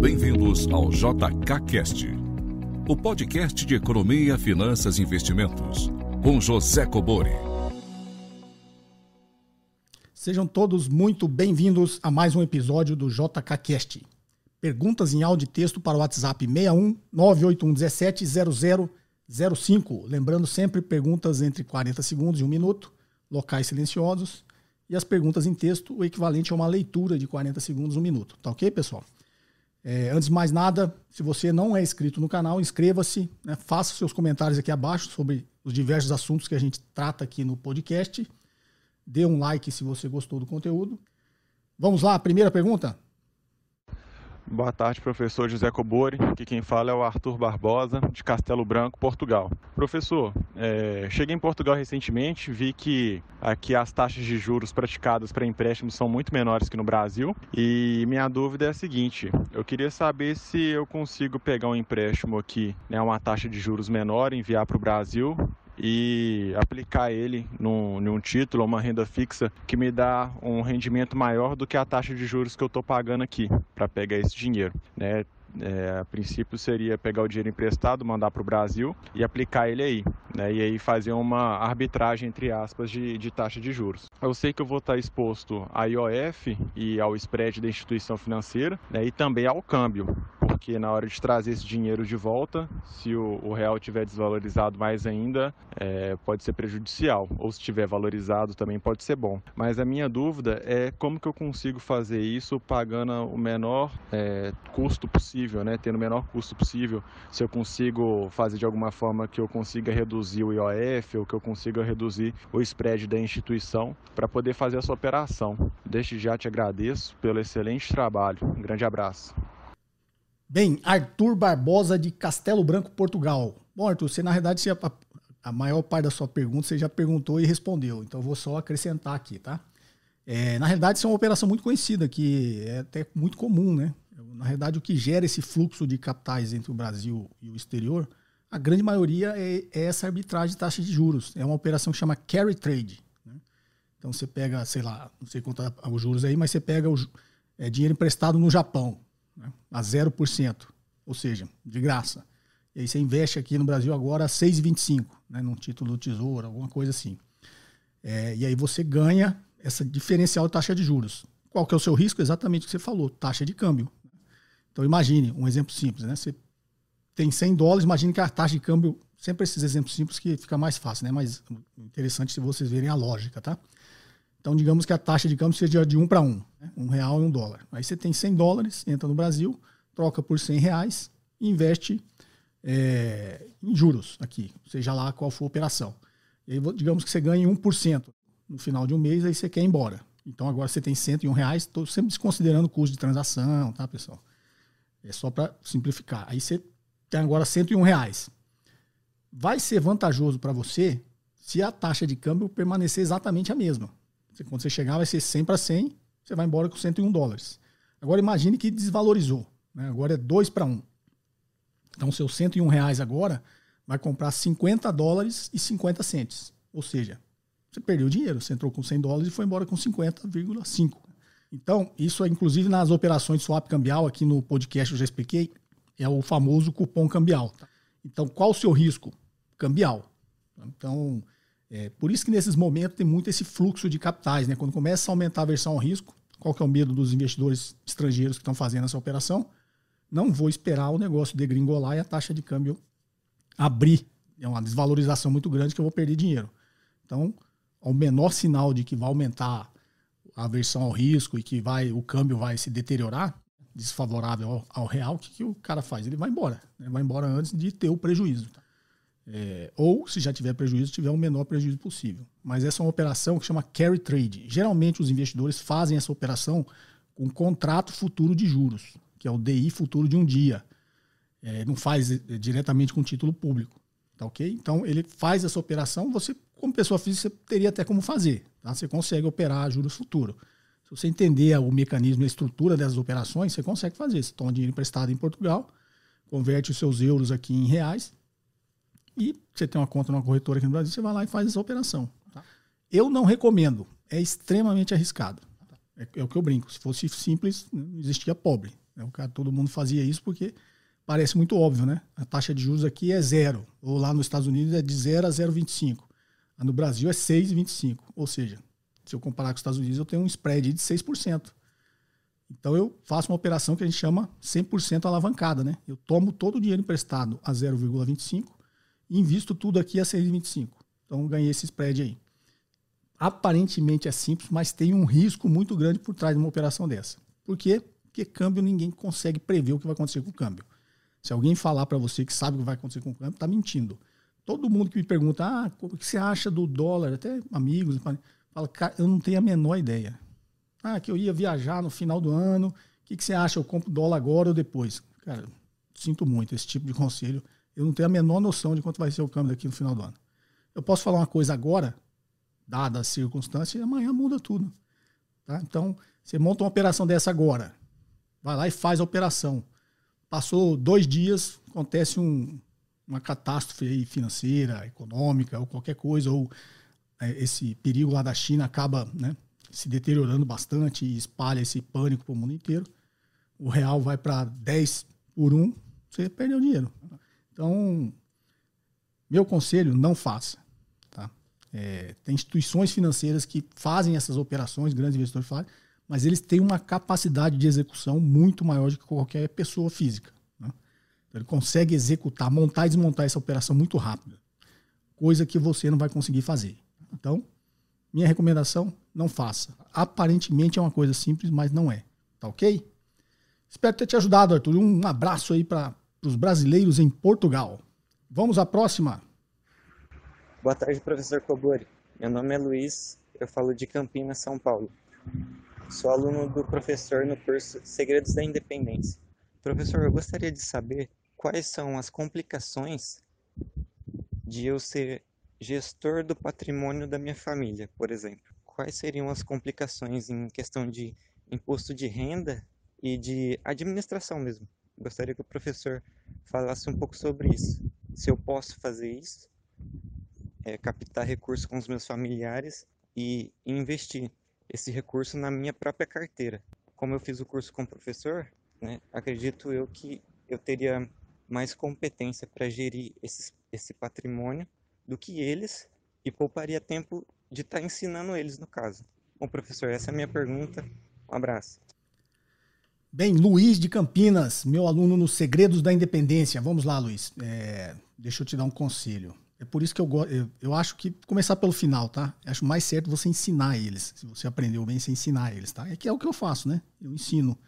Bem-vindos ao JKCast, o podcast de economia, finanças e investimentos, com José Cobori. Sejam todos muito bem-vindos a mais um episódio do JKCast. Perguntas em áudio e texto para o WhatsApp 61 981 17 0005. Lembrando sempre perguntas entre 40 segundos e um minuto, locais silenciosos e as perguntas em texto, o equivalente a uma leitura de 40 segundos, um minuto. Tá ok, pessoal? É, antes de mais nada, se você não é inscrito no canal, inscreva-se, né, faça seus comentários aqui abaixo sobre os diversos assuntos que a gente trata aqui no podcast. Dê um like se você gostou do conteúdo. Vamos lá, primeira pergunta? Boa tarde, professor José Cobori. Aqui quem fala é o Arthur Barbosa, de Castelo Branco, Portugal. Professor, é, cheguei em Portugal recentemente, vi que aqui as taxas de juros praticadas para empréstimos são muito menores que no Brasil. E minha dúvida é a seguinte: eu queria saber se eu consigo pegar um empréstimo aqui, né, uma taxa de juros menor, enviar para o Brasil e aplicar ele num, num título, uma renda fixa que me dá um rendimento maior do que a taxa de juros que eu estou pagando aqui para pegar esse dinheiro. Né? É, a princípio seria pegar o dinheiro emprestado, mandar para o Brasil e aplicar ele aí, né? E aí fazer uma arbitragem, entre aspas, de, de taxa de juros. Eu sei que eu vou estar exposto à IOF e ao spread da instituição financeira né? e também ao câmbio, porque na hora de trazer esse dinheiro de volta, se o, o real tiver desvalorizado mais ainda, é, pode ser prejudicial, ou se tiver valorizado também pode ser bom. Mas a minha dúvida é como que eu consigo fazer isso pagando o menor é, custo possível, né? tendo o menor custo possível, se eu consigo fazer de alguma forma que eu consiga reduzir o IOF ou que eu consiga reduzir o spread da instituição para poder fazer essa operação. Desde já te agradeço pelo excelente trabalho. Um grande abraço. Bem, Arthur Barbosa de Castelo Branco, Portugal. Bom, Arthur, você na verdade, você, a, a, maior parte da sua pergunta você já perguntou e respondeu, então eu vou só acrescentar aqui, tá? É, na realidade, isso é uma operação muito conhecida, que é até muito comum, né? Na realidade, o que gera esse fluxo de capitais entre o Brasil e o exterior, a grande maioria é, é essa arbitragem de taxa de juros. É uma operação que chama carry trade. Né? Então você pega, sei lá, não sei quanto é os juros aí, mas você pega o é, dinheiro emprestado no Japão né, a 0%, ou seja, de graça. E aí você investe aqui no Brasil agora a 6,25, né, num título do Tesouro, alguma coisa assim. É, e aí você ganha essa diferencial de taxa de juros. Qual que é o seu risco? Exatamente o que você falou, taxa de câmbio. Então imagine, um exemplo simples, né? Você tem 100 dólares, imagine que a taxa de câmbio, sempre esses exemplos simples que fica mais fácil, né? Mas interessante se vocês verem a lógica, tá? Então, digamos que a taxa de câmbio seja de 1 para 1, né? um real e um dólar. Aí você tem 100 dólares, entra no Brasil, troca por 100 reais investe é, em juros aqui, seja lá qual for a operação. E aí, digamos que você ganhe 1% no final de um mês, aí você quer ir embora. Então, agora você tem 101 reais, estou sempre desconsiderando o custo de transação, tá, pessoal? É só para simplificar. Aí você tem agora 101 reais. Vai ser vantajoso para você se a taxa de câmbio permanecer exatamente a mesma. Quando você chegar, vai ser 100 para 100, você vai embora com 101 dólares. Agora imagine que desvalorizou. Né? Agora é 2 para 1. Então, seus 101 reais agora vai comprar 50 dólares e 50 centes. Ou seja, você perdeu dinheiro. Você entrou com 100 dólares e foi embora com 50,5. Então, isso é inclusive nas operações swap cambial, aqui no podcast eu já expliquei, é o famoso cupom cambial. Então, qual o seu risco? Cambial. Então, é, por isso que nesses momentos tem muito esse fluxo de capitais. Né? Quando começa a aumentar a versão ao risco, qual que é o medo dos investidores estrangeiros que estão fazendo essa operação? Não vou esperar o negócio degringolar e a taxa de câmbio abrir. É uma desvalorização muito grande que eu vou perder dinheiro. Então, o menor sinal de que vai aumentar aversão ao risco e que vai o câmbio vai se deteriorar, desfavorável ao, ao real, o que, que, o cara faz? Ele vai embora. Né? Vai embora antes de ter o prejuízo. É, ou, se já tiver prejuízo, tiver o menor prejuízo possível. Mas essa é uma operação que chama carry trade. Geralmente, os investidores fazem essa operação com um contrato futuro de juros, que é o DI futuro de um dia. É, não faz é, diretamente com título público. Tá ok? Então, ele faz essa operação, você, como pessoa física, você teria até como fazer. Tá? Você consegue operar juros futuro. Se você entender o mecanismo e a estrutura dessas operações, você consegue fazer. Você toma dinheiro emprestado em Portugal, converte os seus euros aqui em reais e você tem uma conta numa corretora aqui no Brasil, você vai lá e faz essa operação. Tá? Eu não recomendo, é extremamente arriscado. É, é, o que eu brinco. Se fosse simples, não existia pobre. Né? O cara, todo mundo fazia isso porque parece muito óbvio, né? A taxa de juros aqui é zero, ou lá nos Estados Unidos é de 0 a 0,25. No Brasil é 6,25. Ou seja, se eu comparar com os Estados Unidos, eu tenho um spread de 6%. Então eu faço uma operação que a gente chama 100% alavancada, né? Eu tomo todo o dinheiro emprestado a 0,25 e invisto tudo aqui a 6,25. Então ganhei esse spread aí. Aparentemente é simples, mas tem um risco muito grande por trás de uma operação dessa. Por quê? Porque câmbio ninguém consegue prever o que vai acontecer com o câmbio. Se alguém falar para você que sabe o que vai acontecer com o câmbio, está mentindo. Todo mundo que me pergunta, ah, o que você acha do dólar? Até amigos, fala, cara, eu não tenho a menor ideia. Ah, que eu ia viajar no final do ano. O que, que você acha? Eu compro dólar agora ou depois? Cara, sinto muito esse tipo de conselho. Eu não tenho a menor noção de quanto vai ser o câmbio daqui no final do ano. Eu posso falar uma coisa agora, dada a circunstância, e amanhã muda tudo. Tá? Então, você monta uma operação dessa agora. Vai lá e faz a operação. Passou dois dias, acontece um, uma catástrofe financeira, econômica, ou qualquer coisa, ou é, esse perigo lá da China acaba né, se deteriorando bastante e espalha esse pânico para o mundo inteiro. O real vai para 10 por 1, você perdeu dinheiro. Então, meu conselho, não faça. Tá? É, tem instituições financeiras que fazem essas operações, grandes investidores fazem, mas eles têm uma capacidade de execução muito maior do que qualquer pessoa física. Então, ele consegue executar, montar e desmontar essa operação muito rápido, coisa que você não vai conseguir fazer. Então, minha recomendação, não faça. Aparentemente é uma coisa simples, mas não é. Tá ok? Espero ter te ajudado, Arthur. Um abraço aí para os brasileiros em Portugal. Vamos à próxima. Boa tarde, professor Cobori. Meu nome é Luiz, eu falo de Campinas, São Paulo. Sou aluno do professor no curso Segredos da Independência. Professor, eu gostaria de saber quais são as complicações de eu ser gestor do patrimônio da minha família, por exemplo. Quais seriam as complicações em questão de imposto de renda e de administração mesmo? Gostaria que o professor falasse um pouco sobre isso. Se eu posso fazer isso, é, captar recursos com os meus familiares e investir esse recurso na minha própria carteira. Como eu fiz o curso com o professor, né, acredito eu que eu teria mais competência para gerir esse, esse patrimônio do que eles e pouparia tempo de estar tá ensinando eles, no caso. Bom, professor, essa é a minha pergunta. Um abraço. Bem, Luiz de Campinas, meu aluno nos Segredos da Independência. Vamos lá, Luiz. É, deixa eu te dar um conselho. É por isso que eu. Eu, eu, acho que começar pelo final, tá? Eu acho mais certo você ensinar eles. Se você aprendeu bem, você ensinar eles, tá? É que é o que eu faço, né? Eu ensino.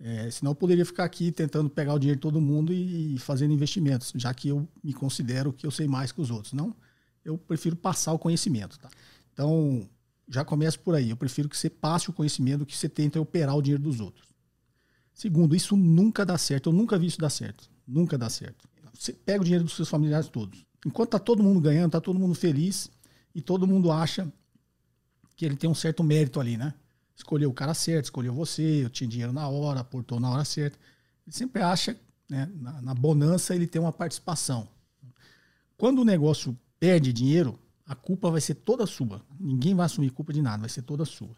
É, senão eu poderia ficar aqui tentando pegar o dinheiro de todo mundo e, e fazendo investimentos, já que eu me considero que eu sei mais que os outros. Não, eu prefiro passar o conhecimento. Tá? Então, já começo por aí. Eu prefiro que você passe o conhecimento do que você tenta operar o dinheiro dos outros. Segundo, isso nunca dá certo. Eu nunca vi isso dar certo. Nunca dá certo. Você pega o dinheiro dos seus familiares todos. Enquanto está todo mundo ganhando, está todo mundo feliz e todo mundo acha que ele tem um certo mérito ali, né? Escolheu o cara certo, escolheu você, eu tinha dinheiro na hora, aportou na hora certa. Ele sempre acha, né, na, na bonança, ele tem uma participação. Quando o negócio perde dinheiro, a culpa vai ser toda sua. Ninguém vai assumir culpa de nada, vai ser toda sua.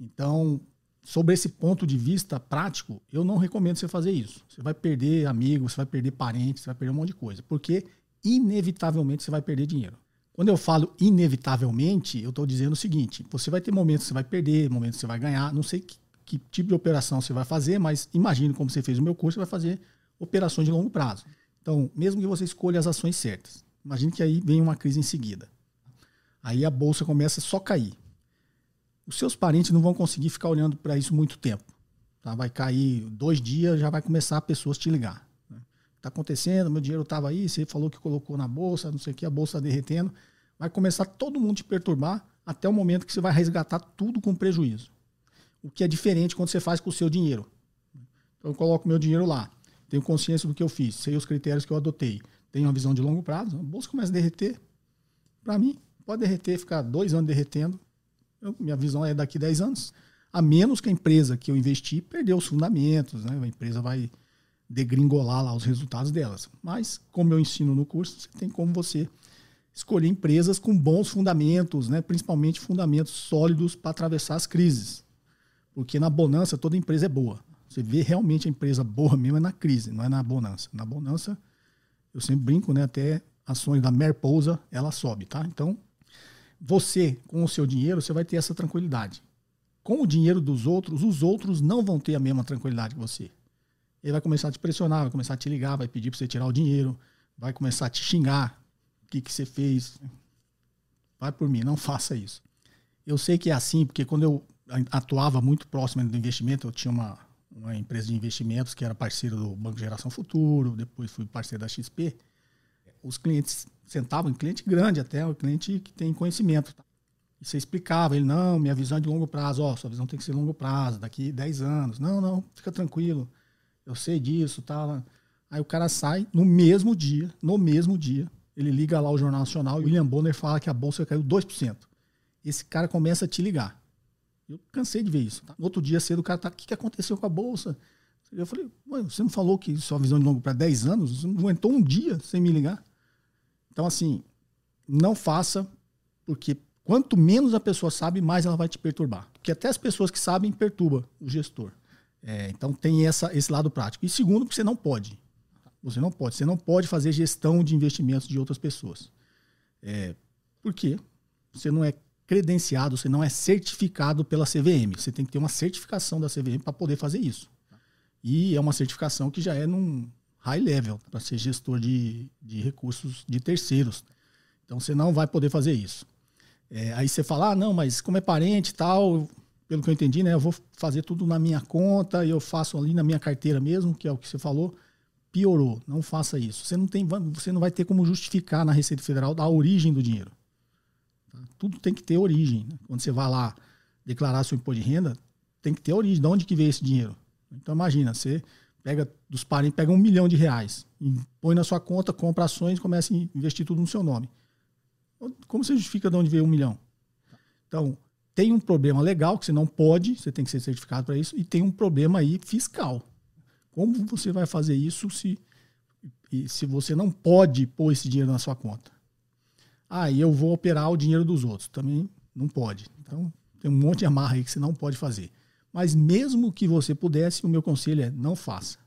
Então, sobre esse ponto de vista prático, eu não recomendo você fazer isso. Você vai perder amigos, você vai perder parentes, você vai perder um monte de coisa, porque inevitavelmente você vai perder dinheiro. Quando eu falo inevitavelmente, eu estou dizendo o seguinte: você vai ter momentos que você vai perder, momentos que você vai ganhar. Não sei que, que tipo de operação você vai fazer, mas imagine como você fez o meu curso, você vai fazer operações de longo prazo. Então, mesmo que você escolha as ações certas, imagine que aí vem uma crise em seguida. Aí a bolsa começa só a cair. Os seus parentes não vão conseguir ficar olhando para isso muito tempo. Tá? Vai cair dois dias, já vai começar pessoas te ligar está acontecendo, meu dinheiro estava aí, você falou que colocou na bolsa, não sei o que, a bolsa está derretendo. Vai começar todo mundo te perturbar até o momento que você vai resgatar tudo com prejuízo. O que é diferente quando você faz com o seu dinheiro. Então eu coloco meu dinheiro lá, tenho consciência do que eu fiz, sei os critérios que eu adotei, tenho uma visão de longo prazo, a bolsa começa a derreter. Para mim, pode derreter, ficar dois anos derretendo. Eu, minha visão é daqui 10 anos. A menos que a empresa que eu investi perdeu os fundamentos, né? a empresa vai degringolar lá os resultados delas. Mas, como eu ensino no curso, você tem como você escolher empresas com bons fundamentos, né? principalmente fundamentos sólidos para atravessar as crises. Porque na bonança toda empresa é boa. Você vê realmente a empresa boa mesmo é na crise, não é na bonança. Na bonança, eu sempre brinco, né? Até ações da Merpousa, ela sobe, tá? Então, você, com o seu dinheiro, você vai ter essa tranquilidade. Com o dinheiro dos outros, os outros não vão ter a mesma tranquilidade que você. Ele vai começar a te pressionar, vai começar a te ligar, vai pedir para você tirar o dinheiro, vai começar a te xingar. O que, que você fez? Vai por mim, não faça isso. Eu sei que é assim, porque quando eu atuava muito próximo do investimento, eu tinha uma, uma empresa de investimentos que era parceiro do Banco Geração Futuro, depois fui parceiro da XP. Os clientes sentavam, um cliente grande até, um cliente que tem conhecimento. Tá? E você explicava, ele, não, minha visão é de longo prazo, ó, sua visão tem que ser longo prazo, daqui 10 anos. Não, não, fica tranquilo, eu sei disso, tá. Aí o cara sai no mesmo dia, no mesmo dia, ele liga lá o Jornal Nacional e William Bonner fala que a bolsa caiu 2%. Esse cara começa a te ligar. Eu cansei de ver isso. Tá? No outro dia cedo, o cara tá, o que, que aconteceu com a bolsa? Eu falei, você não falou que sua visão de longo para 10 anos? Você não aguentou um dia sem me ligar? Então, assim, não faça, porque quanto menos a pessoa sabe, mais ela vai te perturbar. Porque até as pessoas que sabem perturba o gestor. É, então tem essa, esse lado prático. E segundo, porque você não pode. Você não pode. Você não pode fazer gestão de investimentos de outras pessoas. É, por quê? Você não é credenciado, você não é certificado pela CVM. Você tem que ter uma certificação da CVM para poder fazer isso. E é uma certificação que já é num high level para ser gestor de, de recursos de terceiros. Então você não vai poder fazer isso. É, aí você fala, ah, não, mas como é parente e tal, pelo que eu entendi, né, eu vou fazer tudo na minha conta e eu faço ali na minha carteira mesmo, que é o que você falou. Piorou, não faça isso. Você não, tem, você não vai ter como justificar na Receita Federal a origem do dinheiro. Tá? Tudo tem que ter origem. Né? Quando você vai lá declarar seu imposto de renda, tem que ter origem. De onde que veio esse dinheiro? Então imagina, você pega dos parentes, pega um milhão de reais, põe na sua conta, compra ações começa a investir tudo no seu nome. Como você justifica de onde veio um milhão? Então, tem um problema legal que você não pode, você tem que ser certificado para isso, e tem um problema aí fiscal. Como você vai fazer isso se, se você não pode pôr esse dinheiro na sua conta? Ah, e eu vou operar o dinheiro dos outros. Também não pode. Então, tem um monte de amarra aí que você não pode fazer. Mas mesmo que você pudesse, o meu conselho é não faça.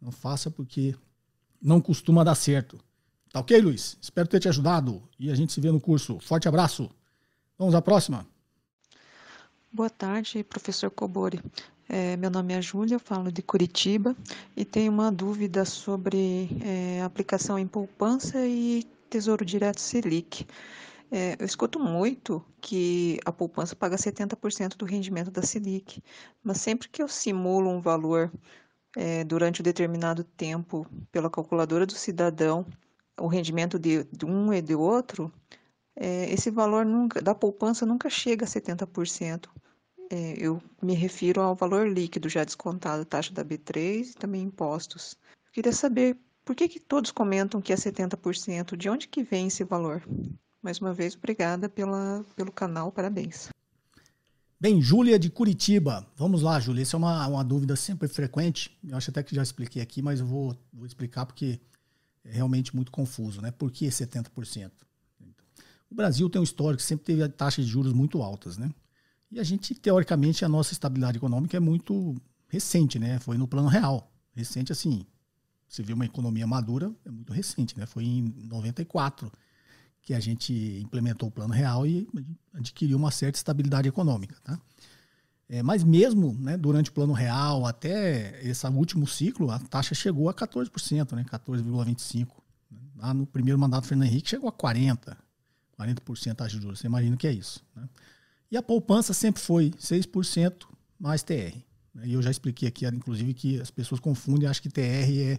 Não faça porque não costuma dar certo. Tá ok, Luiz? Espero ter te ajudado e a gente se vê no curso. Forte abraço. Vamos à próxima. Boa tarde, professor Cobori. É, meu nome é Júlia, falo de Curitiba e tenho uma dúvida sobre é, aplicação em poupança e Tesouro Direto Selic. É, eu escuto muito que a poupança paga 70% do rendimento da Selic, mas sempre que eu simulo um valor é, durante um determinado tempo pela calculadora do cidadão, o rendimento de, de um e de outro, é, esse valor nunca, da poupança nunca chega a 70%. É, eu me refiro ao valor líquido já descontado, taxa da B3 e também impostos. Eu queria saber por que, que todos comentam que é 70%, de onde que vem esse valor? Mais uma vez, obrigada pela, pelo canal, parabéns. Bem, Júlia de Curitiba. Vamos lá, Júlia. Essa é uma, uma dúvida sempre frequente. Eu acho até que já expliquei aqui, mas eu vou, vou explicar porque é realmente muito confuso, né? Por que 70%? O Brasil tem um histórico que sempre teve taxas de juros muito altas, né? E a gente, teoricamente, a nossa estabilidade econômica é muito recente, né? Foi no plano real. Recente, assim, você vê uma economia madura, é muito recente, né? Foi em 94 que a gente implementou o plano real e adquiriu uma certa estabilidade econômica, tá? É, mas mesmo né, durante o plano real, até esse último ciclo, a taxa chegou a 14%, né, 14,25%. Lá no primeiro mandato do Fernando Henrique chegou a 40%, 40% taxa de juros. Você imagina o que é isso. Né? E a poupança sempre foi 6% mais TR. E eu já expliquei aqui, inclusive, que as pessoas confundem, acham que TR é,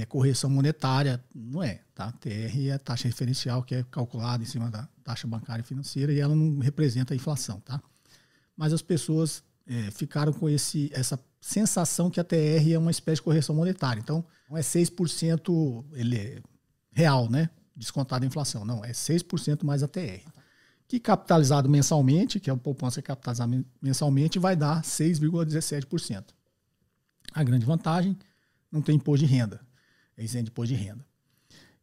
é correção monetária. Não é, tá? TR é taxa referencial que é calculada em cima da taxa bancária financeira e ela não representa a inflação, tá? mas as pessoas é, ficaram com esse, essa sensação que a TR é uma espécie de correção monetária. Então, não é 6% ele é real, né? Descontado a inflação. Não, é 6% mais a TR. Que capitalizado mensalmente, que é o poupança capitalizado mensalmente, vai dar 6,17%. A grande vantagem, não tem imposto de renda. É isento de imposto de renda.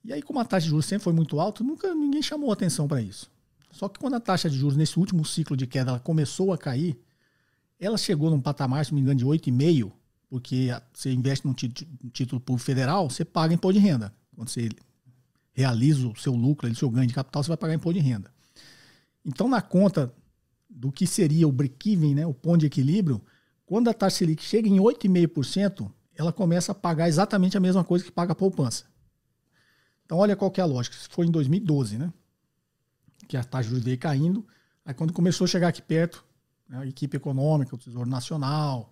E aí, como a taxa de juros sempre foi muito alta, nunca ninguém chamou atenção para isso. Só que quando a taxa de juros nesse último ciclo de queda ela começou a cair, ela chegou num patamar, se não me engano, de 8,5%, porque você investe num título público federal, você paga imposto de renda. Quando você realiza o seu lucro, o seu ganho de capital, você vai pagar imposto de renda. Então, na conta do que seria o break-even, né, o ponto de equilíbrio, quando a taxa Selic chega em 8,5%, ela começa a pagar exatamente a mesma coisa que paga a poupança. Então, olha qual que é a lógica. Isso foi em 2012, né? Que a taxa de veio caindo. Aí, quando começou a chegar aqui perto, né, a equipe econômica, o Tesouro Nacional,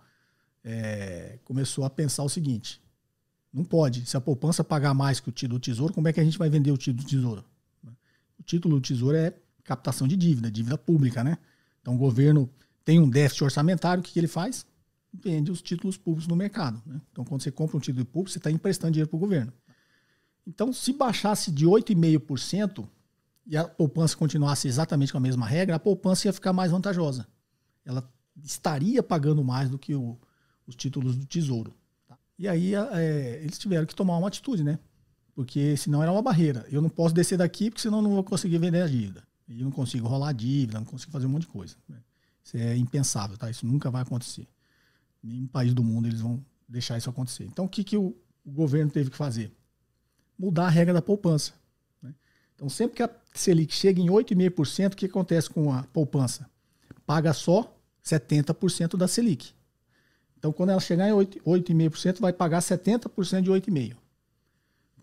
é, começou a pensar o seguinte: não pode. Se a poupança pagar mais que o título do Tesouro, como é que a gente vai vender o título do Tesouro? O título do Tesouro é captação de dívida, dívida pública, né? Então, o governo tem um déficit orçamentário, o que, que ele faz? Vende os títulos públicos no mercado. Né? Então, quando você compra um título público, você está emprestando dinheiro para o governo. Então, se baixasse de 8,5% e a poupança continuasse exatamente com a mesma regra, a poupança ia ficar mais vantajosa. Ela estaria pagando mais do que o, os títulos do Tesouro. Tá? E aí é, eles tiveram que tomar uma atitude, né? Porque senão era uma barreira. Eu não posso descer daqui porque senão não vou conseguir vender a dívida. E não consigo rolar dívida, não consigo fazer um monte de coisa. Né? Isso é impensável, tá? Isso nunca vai acontecer. Nenhum país do mundo eles vão deixar isso acontecer. Então o que, que o, o governo teve que fazer? Mudar a regra da poupança. Né? Então sempre que a Selic chega em 8,5%, o que acontece com a poupança? Paga só 70% da Selic. Então, quando ela chegar em 8,5%, vai pagar 70% de 8,5%.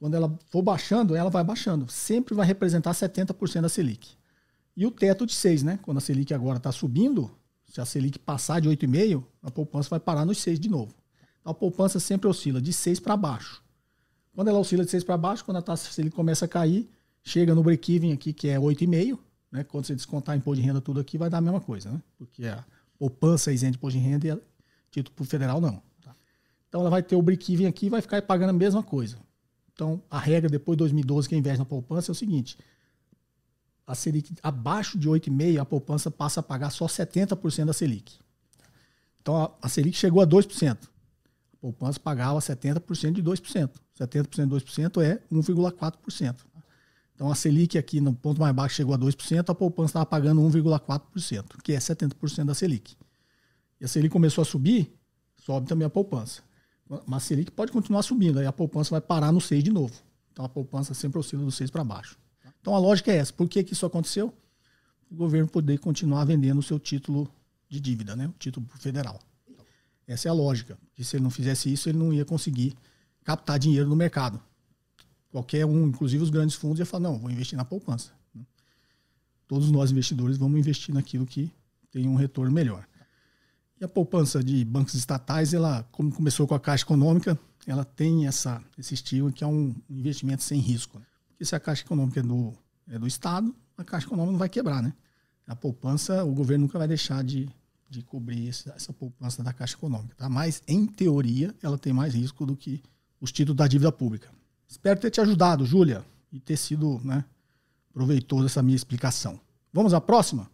Quando ela for baixando, ela vai baixando. Sempre vai representar 70% da Selic. E o teto de 6, né? Quando a Selic agora está subindo, se a Selic passar de 8,5, a poupança vai parar nos 6 de novo. Então, a poupança sempre oscila de 6 para baixo. Quando ela oscila de 6 para baixo, quando a taxa Selic começa a cair, chega no break-even aqui, que é 8,5, né? Quando você descontar imposto de renda tudo aqui, vai dar a mesma coisa, né? Porque a poupança é isenta de imposto de renda e Título pro federal, não. Tá? Então ela vai ter o break-even aqui e vai ficar pagando a mesma coisa. Então a regra depois de 2012 que investe na poupança é o seguinte: a Selic abaixo de 8,5%, a poupança passa a pagar só 70% da Selic. Então a, Selic chegou a 2%. A poupança pagava 70% de 2%. 70% de 2% é 1,4%. Então a Selic aqui no ponto mais baixo chegou a 2%, a poupança estava pagando 1,4%, que é 70% da Selic. E a Selic começou a subir, sobe também a poupança. Mas a Selic pode continuar subindo, aí a poupança vai parar no 6 de novo. Então a poupança sempre oscila do 6 para baixo. Então a lógica é essa. Por que, que isso aconteceu? O governo poder continuar vendendo o seu título de dívida, né? o título federal. Essa é a lógica. Porque se ele não fizesse isso, ele não ia conseguir captar dinheiro no mercado. Qualquer um, inclusive os grandes fundos, ia falar, não, vou investir na poupança. Todos nós investidores vamos investir naquilo que tem um retorno melhor. E a poupança de bancos estatais, ela, como começou com a Caixa Econômica, ela tem essa, esse estilo que é um investimento sem risco. Porque se a Caixa Econômica é do, é do Estado, a Caixa Econômica não vai quebrar, né? A poupança, o governo nunca vai deixar de, de cobrir essa, essa poupança da Caixa Econômica. Tá? Mas, em teoria, ela tem mais risco do que os títulos da dívida pública. Espero ter te ajudado, Júlia, e ter sido né, proveitoso essa minha explicação. Vamos à próxima?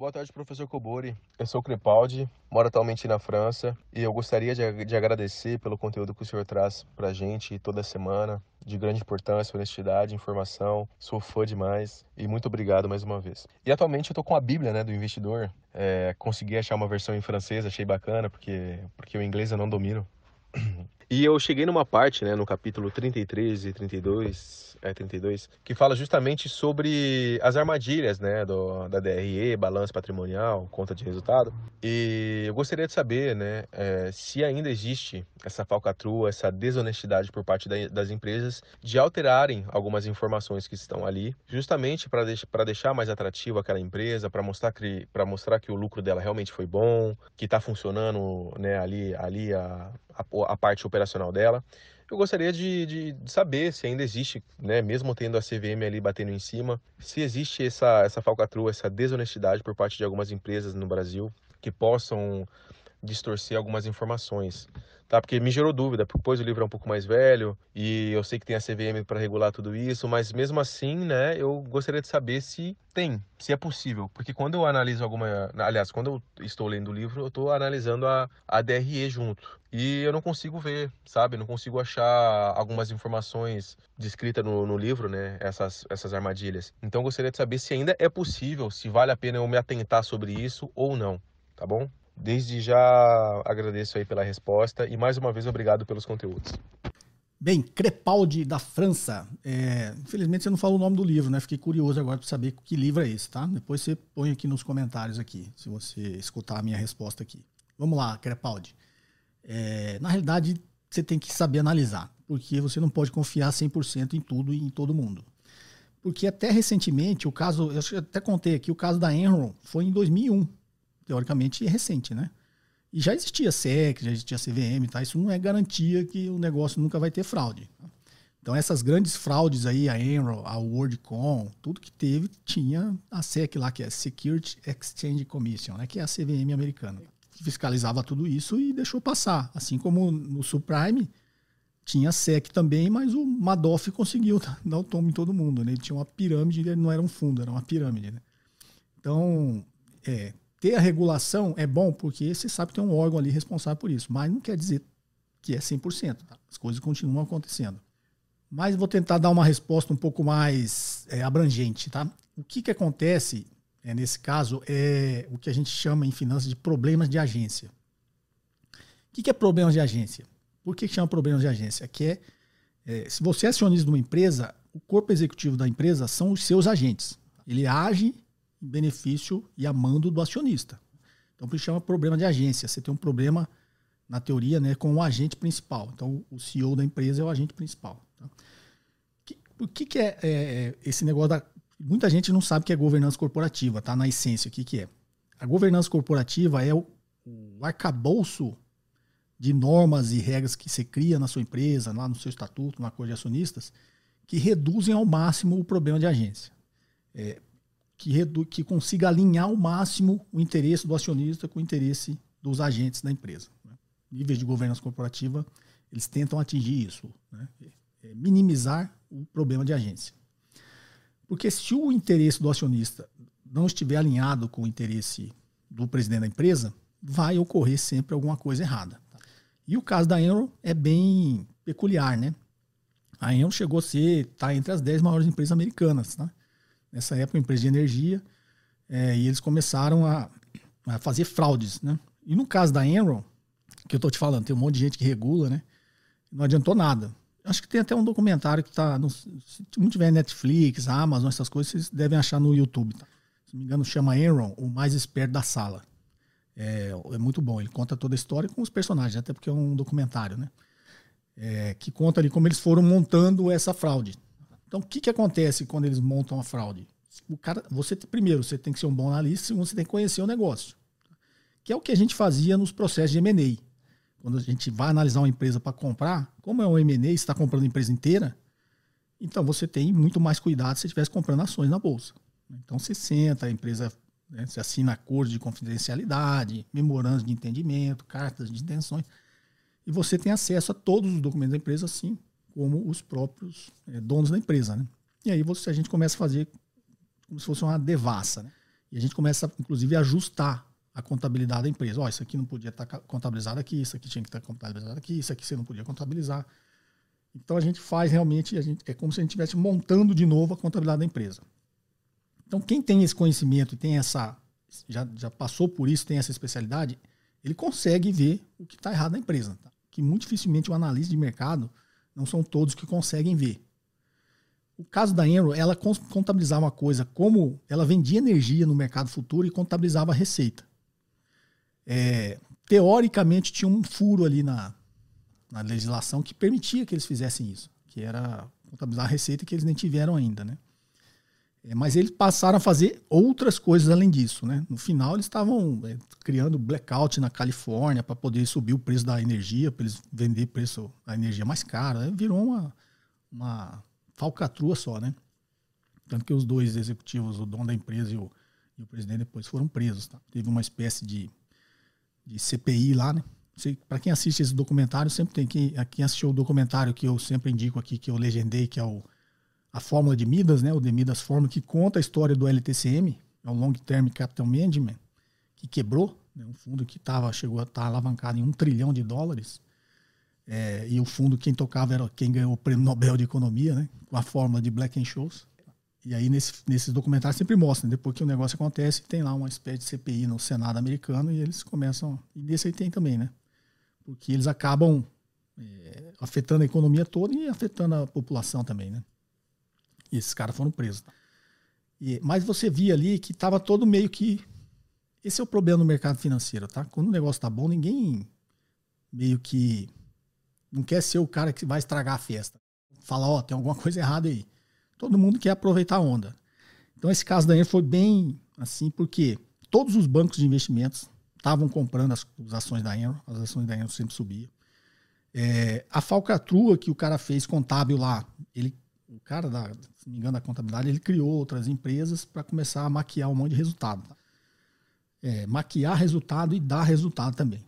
Boa tarde, professor Cobori. Eu sou Crepaldi, moro atualmente na França e eu gostaria de, de agradecer pelo conteúdo que o senhor traz para a gente toda semana, de grande importância, honestidade, informação. Sou fã demais e muito obrigado mais uma vez. E atualmente eu estou com a Bíblia né, do investidor. É, consegui achar uma versão em francês, achei bacana, porque, porque o inglês eu não domino. E eu cheguei numa parte, né, no capítulo 33 e 32, é 32, que fala justamente sobre as armadilhas, né, do, da DRE, balanço patrimonial, conta de resultado. E eu gostaria de saber, né, é, se ainda existe essa falcatrua, essa desonestidade por parte da, das empresas de alterarem algumas informações que estão ali, justamente para deix, deixar mais atrativo aquela empresa, para mostrar que para mostrar que o lucro dela realmente foi bom, que está funcionando, né, ali ali a, a, a parte operacional dela. Eu gostaria de, de, de, saber se ainda existe, né, mesmo tendo a CVM ali batendo em cima, se existe essa, essa falcatrua, essa desonestidade por parte de algumas empresas no Brasil que possam distorcer algumas informações tá? Porque me gerou dúvida, pois o livro é um pouco mais velho e eu sei que tem a CVM para regular tudo isso, mas mesmo assim, né, eu gostaria de saber se tem, se é possível, porque quando eu analiso alguma, aliás, quando eu estou lendo o livro, eu estou analisando a, a DRE junto e eu não consigo ver, sabe? Não consigo achar algumas informações descritas no, no livro, né? Essas, essas armadilhas. Então eu gostaria de saber se ainda é possível, se vale a pena eu me atentar sobre isso ou não tá bom? Desde já agradeço aí pela resposta e mais uma vez obrigado pelos conteúdos. Bem, Crepaldi da França. É, infelizmente você não falou o nome do livro, né? Fiquei curioso agora para saber que livro é esse, tá? Depois você põe aqui nos comentários aqui, se você escutar a minha resposta aqui. Vamos lá, Crepaldi. É, na realidade, você tem que saber analisar, porque você não pode confiar 100% em tudo e em todo mundo. Porque até recentemente, o caso, eu até contei aqui, o caso da Enron foi em 2001. Teoricamente é recente, né? E já existia SEC, já existia CVM, tá? Isso não é garantia que o negócio nunca vai ter fraude. Tá? Então essas grandes fraudes aí, a Enron, a WorldCom, tudo que teve tinha a SEC lá, que é Security Exchange Commission, né? Que é a CVM americana. Que fiscalizava tudo isso e deixou passar. Assim como no subprime tinha SEC também, mas o Madoff conseguiu dar o tomo em todo mundo. Né? Ele tinha uma pirâmide, ele não era um fundo, era uma pirâmide. Né? Então, é, ter a regulação é bom porque você sabe que tem um órgão ali responsável por isso, mas não quer dizer que é 100%. Tá? As coisas continuam acontecendo. Mas vou tentar dar uma resposta um pouco mais é, abrangente. Tá? O que, que acontece é, nesse caso é o que a gente chama em finanças de problemas de agência. O que, que é problemas de agência? Por que, que chama problemas de agência? Que é, é, se você é acionista de uma empresa, o corpo executivo da empresa são os seus agentes. Ele age benefício e a mando do acionista. Então, por isso chama problema de agência. Você tem um problema, na teoria, né, com o agente principal. Então, o CEO da empresa é o agente principal. Tá? O que, que é, é, esse negócio da. Muita gente não sabe o que é governança corporativa, tá? Na essência, o que, que é? A governança corporativa é o, o arcabouço de normas e regras que você cria na sua empresa, lá no seu estatuto, na acordo de acionistas, que reduzem ao máximo o problema de agência. É, que, redu que consiga alinhar ao máximo o interesse do acionista com o interesse dos agentes da empresa. Né? Níveis de governança corporativa, eles tentam atingir isso, né? é minimizar o problema de agência. Porque se o interesse do acionista não estiver alinhado com o interesse do presidente da empresa, vai ocorrer sempre alguma coisa errada. Tá? E o caso da Enron é bem peculiar, né? A Enron chegou a ser, tá entre as 10 maiores empresas americanas, tá? Nessa época, uma empresa de energia, é, e eles começaram a, a, fazer fraudes, né? E no caso da Enron, que eu estou te falando, tem um monte de gente que regula, né? Não adiantou nada. Acho que tem até um documentário que está, se não tiver Netflix, Amazon, essas coisas, vocês devem achar no YouTube. Tá? Se não me engano, chama Enron, o mais esperto da sala. É, é, muito bom, ele conta toda a história com os personagens, até porque é um documentário, né? É, que conta ali como eles foram montando essa fraude. Então, o que, que acontece quando eles montam a fraude? O cara, você primeiro, você tem que ser um bom analista, segundo, você tem que conhecer o negócio. Que é o que a gente fazia nos processos de M&A. Quando a gente vai analisar uma empresa para comprar, como é um M&A, está comprando a empresa inteira, então você tem muito mais cuidado se estivesse comprando ações na bolsa. Então você senta, a empresa né, você assina acordos de confidencialidade, memorandos de entendimento, cartas de intenções, e você tem acesso a todos os documentos da empresa, sim, como os próprios é, donos da empresa. Né? E aí você, a gente começa a fazer como se fosse uma devassa. Né? E a gente começa, inclusive, a ajustar a contabilidade da empresa. Ó, isso aqui não podia estar contabilizado aqui, isso aqui tinha que estar contabilizado aqui, isso aqui você não podia contabilizar. Então a gente faz realmente, a gente, é como se a gente estivesse montando de novo a contabilidade da empresa. Então quem tem esse conhecimento e tem essa, já, já passou por isso, tem essa especialidade, ele consegue ver o que está errado na empresa. Tá? Que muito dificilmente o analista de mercado não são todos que conseguem ver. O caso da Enro, ela contabilizava uma coisa como ela vendia energia no mercado futuro e contabilizava a receita. É, teoricamente tinha um furo ali na, na legislação que permitia que eles fizessem isso, que era contabilizar a receita que eles nem tiveram ainda, né? É, mas eles passaram a fazer outras coisas além disso. Né? No final, eles estavam é, criando blackout na Califórnia para poder subir o preço da energia, para eles vender preço da energia mais cara. Aí virou uma, uma falcatrua só. Né? Tanto que os dois executivos, o dono da empresa e o, e o presidente, depois foram presos. Tá? Teve uma espécie de, de CPI lá. Né? Para quem assiste esse documentário, sempre tem que. Quem assistiu o documentário que eu sempre indico aqui, que eu legendei, que é o a fórmula de Midas, né, o The Midas Fórmula, que conta a história do LTCM, é o Long Term Capital Management, que quebrou, né, um fundo que tava, chegou a estar tá alavancado em um trilhão de dólares. É, e o fundo, quem tocava era quem ganhou o prêmio Nobel de Economia, né, com a fórmula de Black and Scholes. e aí nesse, nesses documentários sempre mostra, né? depois que o negócio acontece, tem lá uma espécie de CPI no Senado americano e eles começam. E nesse aí tem também, né? Porque eles acabam é, afetando a economia toda e afetando a população também, né? E esses caras foram presos. E, mas você via ali que estava todo meio que. Esse é o problema no mercado financeiro, tá? Quando o negócio tá bom, ninguém meio que não quer ser o cara que vai estragar a festa. Fala, ó, oh, tem alguma coisa errada aí. Todo mundo quer aproveitar a onda. Então esse caso da Enel foi bem assim, porque todos os bancos de investimentos estavam comprando as, as, ações da Enel, as ações da Enel sempre subiam. É, a falcatrua que o cara fez contábil lá, ele, o cara da, se não me engano, da contabilidade, ele criou outras empresas para começar a maquiar um monte de resultado. É, maquiar resultado e dar resultado também.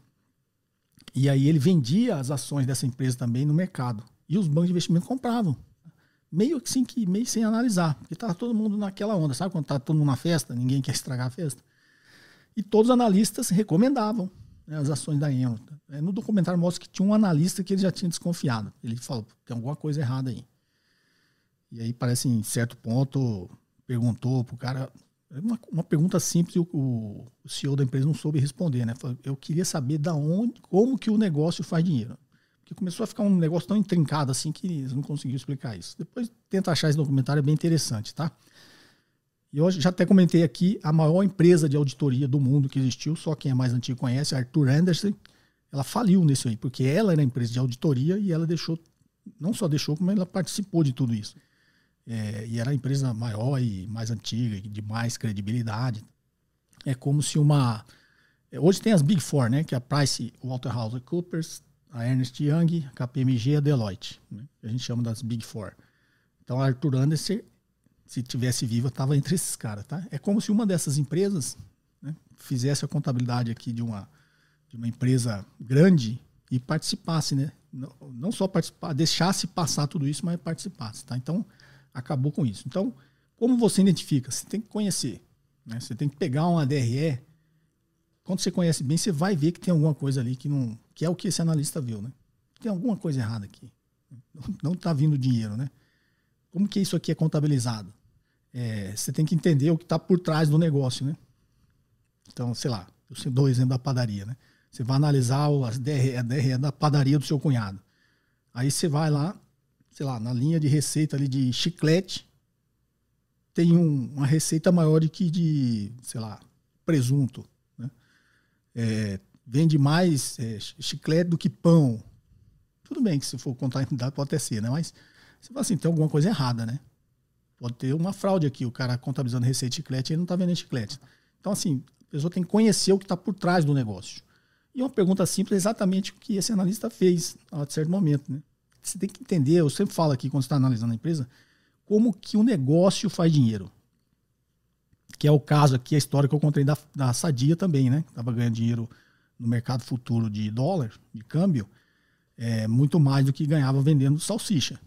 E aí ele vendia as ações dessa empresa também no mercado. E os bancos de investimento compravam. Meio assim que meio sem analisar. Porque estava todo mundo naquela onda. Sabe quando está todo mundo na festa, ninguém quer estragar a festa? E todos os analistas recomendavam né, as ações da Enel. É, no documentário mostra que tinha um analista que ele já tinha desconfiado. Ele falou, tem alguma coisa errada aí. E aí parece em certo ponto perguntou pro cara uma, uma pergunta simples o, o, CEO da empresa não soube responder, né? Eu queria saber da onde, como que o negócio faz dinheiro. Porque começou a ficar um negócio tão intrincado assim que eles não conseguiram explicar isso. Depois tenta achar esse documentário, é bem interessante, tá? E eu já até comentei aqui, a maior empresa de auditoria do mundo que existiu, só quem é mais antigo conhece, Arthur Anderson, ela faliu nisso aí, porque ela era empresa de auditoria e ela deixou, não só deixou, como ela participou de tudo isso. É, e era a empresa maior e mais antiga, de mais credibilidade. É como se uma. É, hoje tem as Big Four, né? Que é a Price Waterhouse-Coopers, a Ernst Young, a KPMG e a Deloitte. Né, a gente chama das Big Four. Então, a Arthur Anderson se tivesse viva, estava entre esses caras, tá? É como se uma dessas empresas né, fizesse a contabilidade aqui de uma, de uma empresa grande e participasse, né? Não, não só participar, deixasse passar tudo isso, mas participasse, tá? Então, acabou com isso. Então, como você identifica? Você tem que conhecer, né? Você tem que pegar uma DRE. Quando você conhece bem, você vai ver que tem alguma coisa ali que não, que é o que esse analista viu, né? Tem alguma coisa errada aqui. Não está vindo dinheiro, né? Como que isso aqui é contabilizado? é, você tem que entender o que está por trás do negócio, né? Então, sei lá, eu dou o exemplo da padaria, né? Você vai analisar as DRE, a DRE da padaria do seu cunhado. Aí você vai lá, sei lá, na linha de receita ali de chiclete, tem um, uma receita maior do que de, sei lá, presunto. Né? É, vende mais é, chiclete do que pão. Tudo bem que se for contar a entidade pode até ser, né? Mas você fala assim, tem alguma coisa errada, né? Pode ter uma fraude aqui, o cara contabilizando receita de chiclete e ele não está vendendo chiclete. Então, assim, a pessoa tem que conhecer o que está por trás do negócio. E uma pergunta simples é exatamente o que esse analista fez a certo momento. Né? Você tem que entender, eu sempre falo aqui quando está analisando a empresa, como que o negócio faz dinheiro. Que é o caso aqui, a história que eu contei da, da Sadia também, né? Estava ganhando dinheiro no mercado futuro de dólar, de câmbio, é, muito mais do que ganhava vendendo salsicha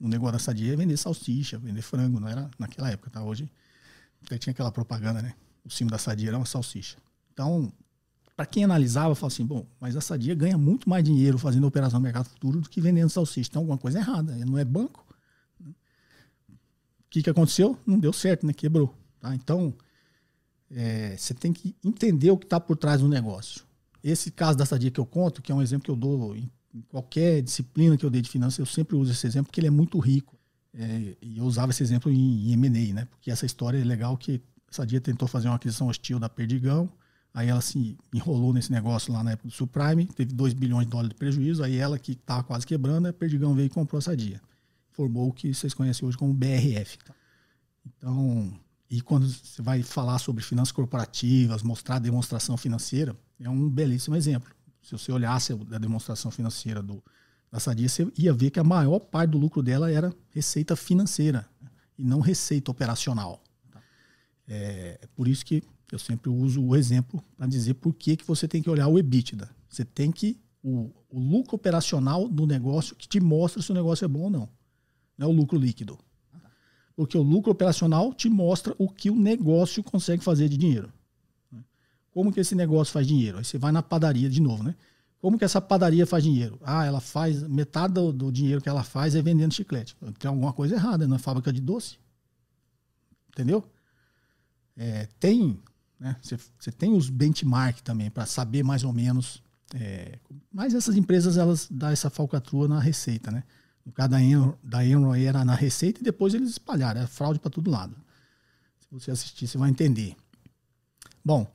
o negócio da Sadia é vender salsicha, vender frango, não era naquela época, tá? Hoje até tinha aquela propaganda, né? O cimo da Sadia era uma salsicha. Então, para quem analisava, fala assim, bom, mas a Sadia ganha muito mais dinheiro fazendo operação no mercado futuro do que vendendo salsicha. Então, alguma coisa errada, não é banco. O que, que aconteceu? Não deu certo, né? Quebrou. Tá? Então, é, você tem que entender o que está por trás do negócio. Esse caso da Sadia que eu conto, que é um exemplo que eu dou em qualquer disciplina que eu dei de finanças, eu sempre uso esse exemplo porque ele é muito rico. É, e eu usava esse exemplo em, em M&A, né? Porque essa história é legal que essa dia tentou fazer uma aquisição hostil da Perdigão, aí ela se enrolou nesse negócio lá na época do subprime, teve 2 bilhões de dólares de prejuízo, aí ela que estava quase quebrando, a Perdigão veio e comprou essa dia. Formou o que vocês conhecem hoje como BRF. Tá? Então, e quando você vai falar sobre finanças corporativas, mostrar demonstração financeira, é um belíssimo exemplo. Se você olhasse a demonstração financeira do, da Sadia, você ia ver que a maior parte do lucro dela era receita financeira né? e não receita operacional. Tá? É, por isso que eu sempre uso o exemplo para dizer por que, que você tem que olhar o EBITDA. Você tem que. O, o lucro operacional do negócio que te mostra se o negócio é bom ou não. Não é o lucro líquido. Porque o lucro operacional te mostra o que o negócio consegue fazer de dinheiro. Como que esse negócio faz dinheiro? Aí você vai na padaria de novo, né? Como que essa padaria faz dinheiro? Ah, ela faz. Metade do, do dinheiro que ela faz é vendendo chiclete. Tem alguma coisa errada, não é fábrica de doce. Entendeu? É, tem, né? Você tem os benchmark também para saber mais ou menos. É, mas essas empresas elas dão essa falcatrua na receita, né? No caso da Enron, da Enron era na receita e depois eles espalharam, era fraude para todo lado. Se você assistir, você vai entender. Bom,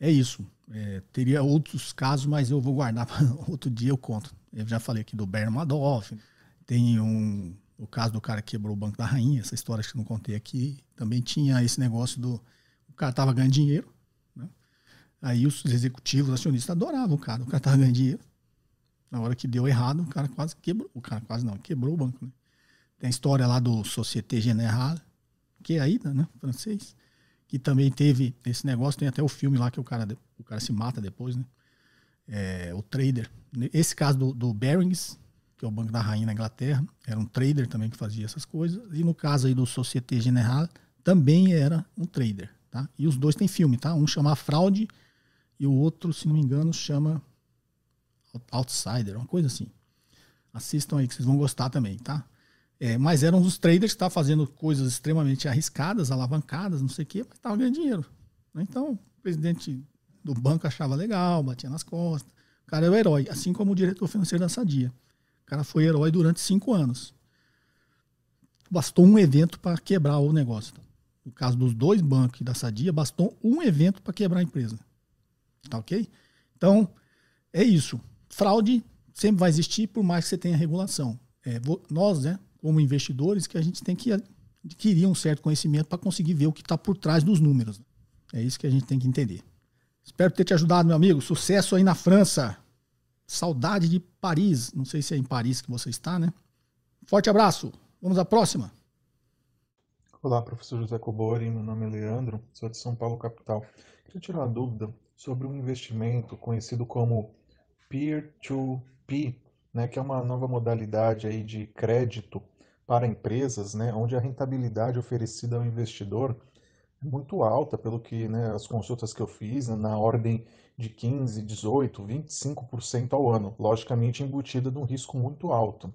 é isso. É, teria outros casos, mas eu vou guardar para outro dia eu conto. Eu já falei aqui do Baron Madoff. Tem um, o caso do cara que quebrou o Banco da Rainha, essa história que eu não contei aqui. Também tinha esse negócio do. Cara tava ganhando dinheiro. Né? Aí os executivos, os acionistas adoravam o cara. O cara tava ganhando dinheiro. Na hora que deu errado, o cara quase quebrou. O cara quase não, quebrou o banco. Né? Tem a história lá do Société Générale, que é aí, né? Francês. Que também teve esse negócio. Tem até o filme lá que o cara, o cara se mata depois, né? É, o trader. Esse caso do, do Barings, que é o Banco da Rainha na Inglaterra, era um trader também que fazia essas coisas. E no caso aí do Société Générale, também era um trader, tá? E os dois têm filme, tá? Um chama Fraude e o outro, se não me engano, chama Outsider, uma coisa assim. Assistam aí que vocês vão gostar também, tá? É, mas eram os traders que estavam fazendo coisas extremamente arriscadas, alavancadas, não sei o quê, mas estavam ganhando dinheiro. Né? Então, o presidente do banco achava legal, batia nas costas. O cara é o herói, assim como o diretor financeiro da Sadia. O cara foi herói durante cinco anos. Bastou um evento para quebrar o negócio. No caso dos dois bancos e da Sadia, bastou um evento para quebrar a empresa. Tá ok? Então, é isso fraude sempre vai existir, por mais que você tenha regulação. É, nós, né, como investidores, que a gente tem que adquirir um certo conhecimento para conseguir ver o que está por trás dos números. É isso que a gente tem que entender. Espero ter te ajudado, meu amigo. Sucesso aí na França. Saudade de Paris. Não sei se é em Paris que você está, né? Forte abraço. Vamos à próxima. Olá, professor José Cobori. Meu nome é Leandro, sou de São Paulo, capital. Queria tirar uma dúvida sobre um investimento conhecido como peer-to-peer, né, que é uma nova modalidade aí de crédito para empresas, né, onde a rentabilidade oferecida ao investidor é muito alta, pelo que né, as consultas que eu fiz, né, na ordem de 15, 18, 25% ao ano, logicamente embutida de um risco muito alto.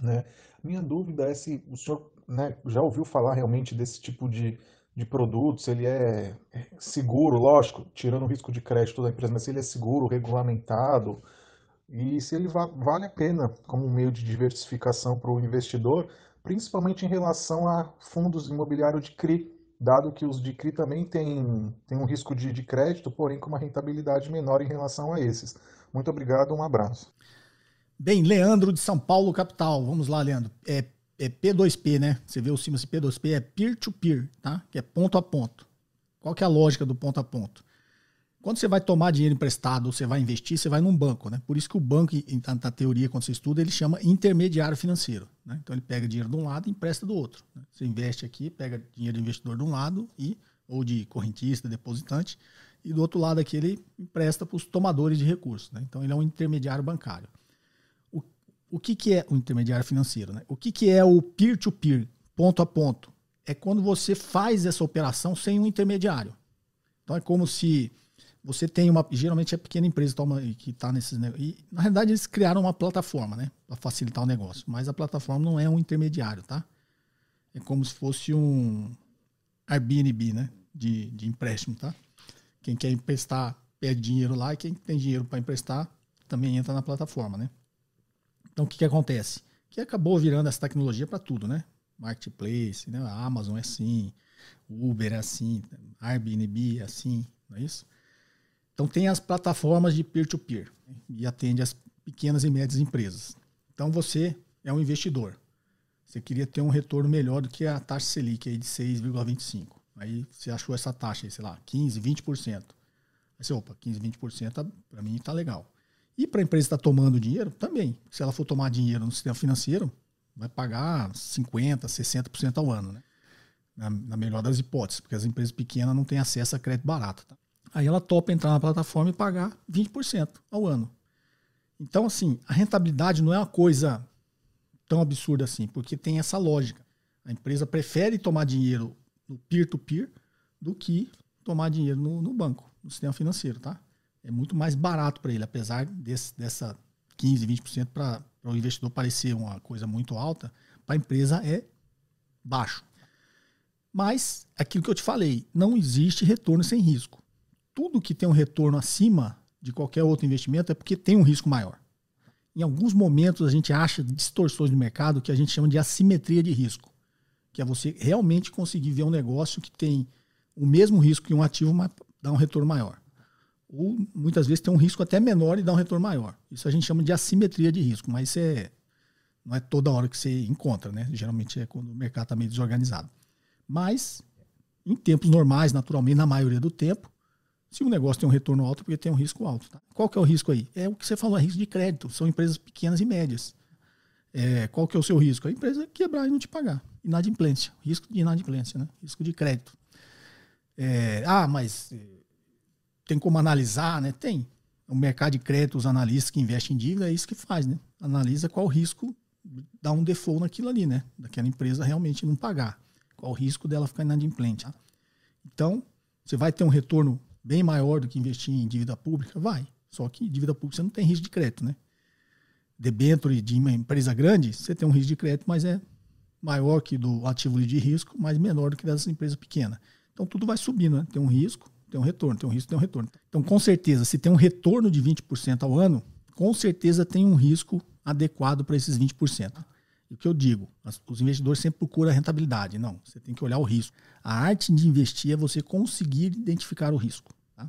Né? Minha dúvida é se o senhor né, já ouviu falar realmente desse tipo de de produtos, ele é seguro, lógico, tirando o risco de crédito da empresa, mas se ele é seguro, regulamentado, e se ele va vale a pena como meio de diversificação para o investidor, principalmente em relação a fundos imobiliários de CRI, dado que os de CRI também têm, têm um risco de, de crédito, porém com uma rentabilidade menor em relação a esses. Muito obrigado, um abraço. Bem, Leandro de São Paulo, capital. Vamos lá, Leandro. É é P2P, né? Você vê o Siemens P2P é peer-to-peer, tá? Que é ponto a ponto. Qual que é a lógica do ponto a ponto? Quando você vai tomar dinheiro emprestado ou você vai investir, você vai num banco, né? Por isso que o banco, na teoria, quando você estuda, ele chama intermediário financeiro. Né? Então ele pega dinheiro de um lado e empresta do outro. Né? Você investe aqui, pega dinheiro do investidor de um lado e ou de correntista, depositante, e do outro lado aqui ele empresta para os tomadores de recursos. Né? Então ele é um intermediário bancário o que, que é o intermediário financeiro? Né? O que, que é o peer-to-peer, ponto a ponto? É quando você faz essa operação sem um intermediário. Então é como se você tem uma. Geralmente é pequena empresa que está nesses negócios. Na realidade, eles criaram uma plataforma, né? Para facilitar o negócio. Mas a plataforma não é um intermediário, tá? É como se fosse um Airbnb, né? De, de empréstimo, tá? Quem quer emprestar pede dinheiro lá e quem tem dinheiro para emprestar também entra na plataforma, né? Então o que, que acontece? Que acabou virando essa tecnologia para tudo, né? Marketplace, né? Amazon é assim, Uber é assim, Airbnb é assim, não é isso? Então tem as plataformas de peer-to-peer -peer, e atende as pequenas e médias empresas. Então você é um investidor. Você queria ter um retorno melhor do que a taxa Selic aí de 6,25. Aí você achou essa taxa aí, sei lá, 15, 20%. Aí você, opa, 15, 20% para mim está legal. E para a empresa estar tá tomando dinheiro, também. Se ela for tomar dinheiro no sistema financeiro, vai pagar 50%, 60% ao ano, né? Na, na, melhor das hipóteses, porque as empresas pequenas não têm acesso a crédito barato. Tá? Aí ela topa entrar na plataforma e pagar 20% ao ano. Então, assim, a rentabilidade não é uma coisa tão absurda assim, porque tem essa lógica. A empresa prefere tomar dinheiro no peer-to-peer -peer do que tomar dinheiro no, no banco, no sistema financeiro, tá? É muito mais barato para ele, apesar desse, dessa 15, 20% para o investidor parecer uma coisa muito alta, para a empresa é baixo. Mas, aquilo que eu te falei, não existe retorno sem risco. Tudo que tem um retorno acima de qualquer outro investimento é porque tem um risco maior. Em alguns momentos a gente acha distorções no mercado que a gente chama de assimetria de risco, que é você realmente conseguir ver um negócio que tem o mesmo risco que um ativo, mas dá um retorno maior. Ou muitas vezes tem um risco até menor e dá um retorno maior. Isso a gente chama de assimetria de risco, mas isso é, não é toda hora que você encontra, né? Geralmente é quando o mercado está meio desorganizado. Mas, em tempos normais, naturalmente, na maioria do tempo, se o negócio tem um retorno alto, é porque tem um risco alto. Tá? Qual que é o risco aí? É o que você falou, é risco de crédito. São empresas pequenas e médias. É, qual que é o seu risco? A empresa quebrar e não te pagar. Inadimplência. Risco de inadimplência, né? Risco de crédito. É, ah, mas tem como analisar, né? Tem. O mercado de crédito, os analistas que investem em dívida, é isso que faz, né? Analisa qual o risco dá um default naquilo ali, né? Daquela empresa realmente não pagar. Qual o risco dela ficar inadimplente. Tá? Então, você vai ter um retorno bem maior do que investir em dívida pública? Vai. Só que dívida pública você não tem risco de crédito, né? Debênture de uma empresa grande, você tem um risco de crédito, mas é maior que do ativo de risco, mas menor do que dessas empresas pequenas. Então tudo vai subindo, né? Tem um risco, tem um retorno, tem um risco, tem um retorno. Então, com certeza, se tem um retorno de 20% ao ano, com certeza tem um risco adequado para esses 20%. E o que eu digo, os investidores sempre procuram a rentabilidade. Não, você tem que olhar o risco. A arte de investir é você conseguir identificar o risco. Tá?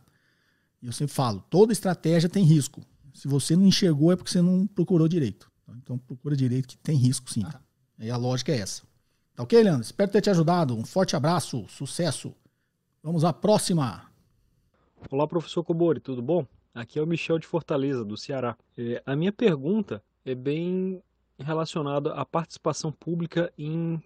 E eu sempre falo, toda estratégia tem risco. Se você não enxergou é porque você não procurou direito. Tá? Então procura direito que tem risco sim. Tá? E a lógica é essa. Tá ok, Leandro? Espero ter te ajudado. Um forte abraço, sucesso. Vamos à próxima. Olá, professor Cobori, tudo bom? Aqui é o Michel de Fortaleza, do Ceará. É, a minha pergunta é bem relacionada à participação pública em,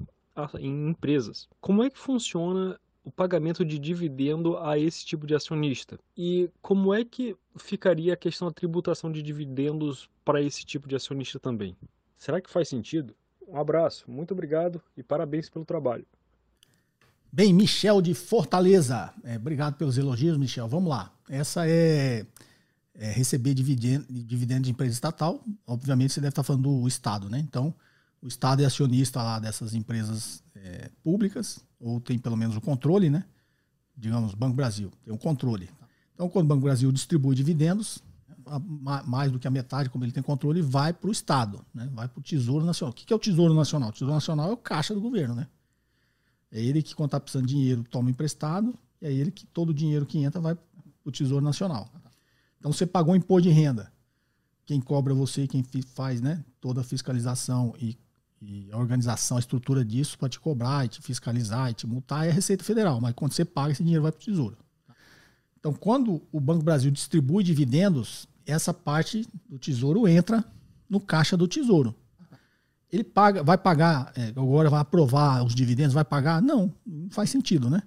em empresas. Como é que funciona o pagamento de dividendo a esse tipo de acionista? E como é que ficaria a questão da tributação de dividendos para esse tipo de acionista também? Será que faz sentido? Um abraço, muito obrigado e parabéns pelo trabalho. Bem, Michel de Fortaleza. É, obrigado pelos elogios, Michel. Vamos lá. Essa é é, receber dividendo, dividendo de empresa estatal, obviamente você deve estar falando do Estado, né? Então, o Estado é acionista lá dessas empresas é, públicas, ou tem pelo menos o controle, né? Digamos, Banco Brasil, tem um controle. Então, quando o Banco Brasil distribui dividendos, mais do que a metade, como ele tem controle, vai para o Estado, né? vai para o Tesouro Nacional. O que é o Tesouro Nacional? O Tesouro Nacional é o caixa do governo, né? É ele que, quando está precisando de dinheiro, toma emprestado, e é ele que todo o dinheiro que entra vai para o Tesouro Nacional. Então você pagou imposto de renda. Quem cobra você, quem faz né, toda a fiscalização e, e a organização, a estrutura disso para te cobrar e te fiscalizar e te multar é a Receita Federal. Mas quando você paga, esse dinheiro vai para o Tesouro. Então, quando o Banco Brasil distribui dividendos, essa parte do Tesouro entra no caixa do Tesouro. Ele paga, vai pagar, é, agora vai aprovar os dividendos, vai pagar? Não, não faz sentido, né?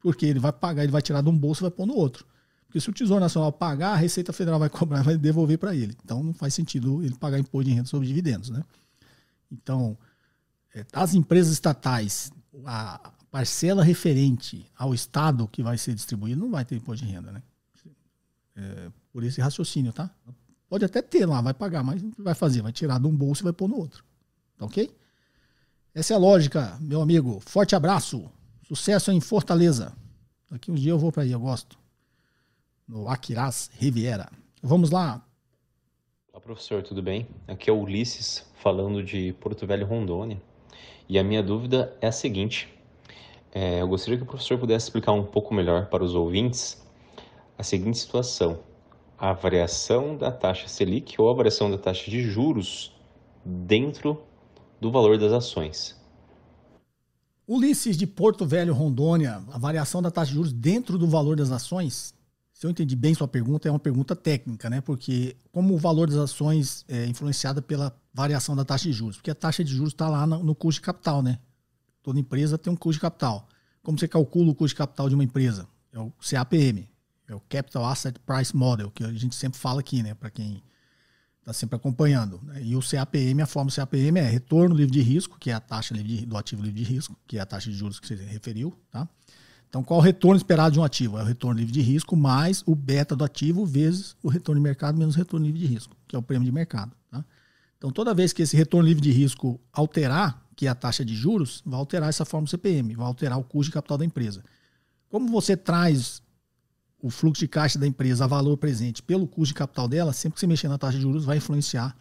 Porque ele vai pagar, ele vai tirar de um bolso e vai pôr no outro. Porque se o Tesouro Nacional pagar, a Receita Federal vai cobrar vai devolver para ele. Então não faz sentido ele pagar imposto de renda sobre dividendos. Né? Então, é, as empresas estatais, a parcela referente ao Estado que vai ser distribuída não vai ter imposto de renda. Né? É, por esse raciocínio, tá? Pode até ter lá, vai pagar, mas vai fazer, vai tirar de um bolso e vai pôr no outro. Tá ok? Essa é a lógica, meu amigo. Forte abraço. Sucesso em Fortaleza. Daqui uns dias eu vou para aí, eu gosto no Aquiraz Riviera. Vamos lá. Olá, professor, tudo bem? Aqui é o Ulisses, falando de Porto Velho, Rondônia. E a minha dúvida é a seguinte: é, eu gostaria que o professor pudesse explicar um pouco melhor para os ouvintes a seguinte situação: a variação da taxa Selic ou a variação da taxa de juros dentro do valor das ações. Ulisses de Porto Velho, Rondônia, a variação da taxa de juros dentro do valor das ações se eu entendi bem sua pergunta, é uma pergunta técnica, né? Porque como o valor das ações é influenciado pela variação da taxa de juros? Porque a taxa de juros está lá no, custo de capital, né? Toda empresa tem um custo de capital. Como você calcula o custo de capital de uma empresa? É o CAPM, é o Capital Asset Price Model, que a gente sempre fala aqui, né? Para quem está sempre acompanhando. Né? E o CAPM, a forma do CAPM é retorno livre de risco, que é a taxa de, do ativo livre de risco, que é a taxa de juros que você referiu, tá? Então, qual o retorno esperado de um ativo? É o retorno livre de risco mais o beta do ativo vezes o retorno de mercado menos o retorno livre de risco, que é o prêmio de mercado. Tá? Então, toda vez que esse retorno livre de risco alterar, que é a taxa de juros, vai alterar essa fórmula CPM, vai alterar o custo de capital da empresa. Como você traz o fluxo de caixa da empresa a valor presente pelo custo de capital dela, sempre que você mexer na taxa de juros, vai influenciar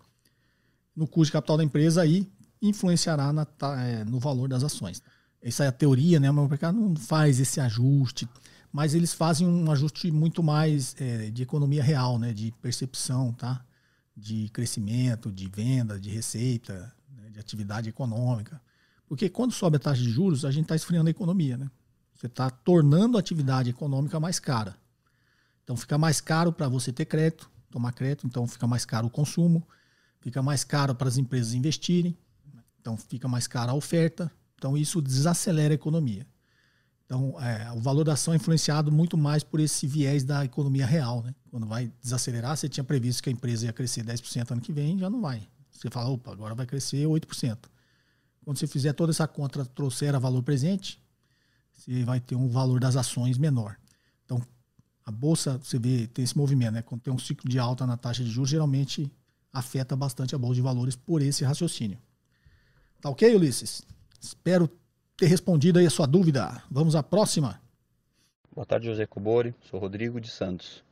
no custo de capital da empresa e influenciará na, é, no valor das ações. Essa é a teoria, né? O mercado não faz esse ajuste, mas eles fazem um ajuste muito mais é, de economia real, né? De percepção, tá? De crescimento, de venda, de receita, né? de atividade econômica. Porque quando sobe a taxa de juros, a gente está esfriando a economia, né? Você está tornando a atividade econômica mais cara. Então fica mais caro para você ter crédito, tomar crédito, então fica mais caro o consumo, fica mais caro para as empresas investirem, então fica mais cara a oferta, então isso desacelera a economia. Então é, o valor da ação é influenciado muito mais por esse viés da economia real. Né? Quando vai desacelerar, você tinha previsto que a empresa ia crescer 10% ano que vem, já não vai. Você fala, opa, agora vai crescer 8%. Quando você fizer toda essa conta, trouxer a valor presente, você vai ter um valor das ações menor. A bolsa, você vê, tem esse movimento, né? Quando tem um ciclo de alta na taxa de juros, geralmente afeta bastante a bolsa de valores por esse raciocínio. Tá ok, Ulisses? Espero ter respondido aí a sua dúvida. Vamos à próxima. Boa tarde, José Cobori. Sou Rodrigo de Santos.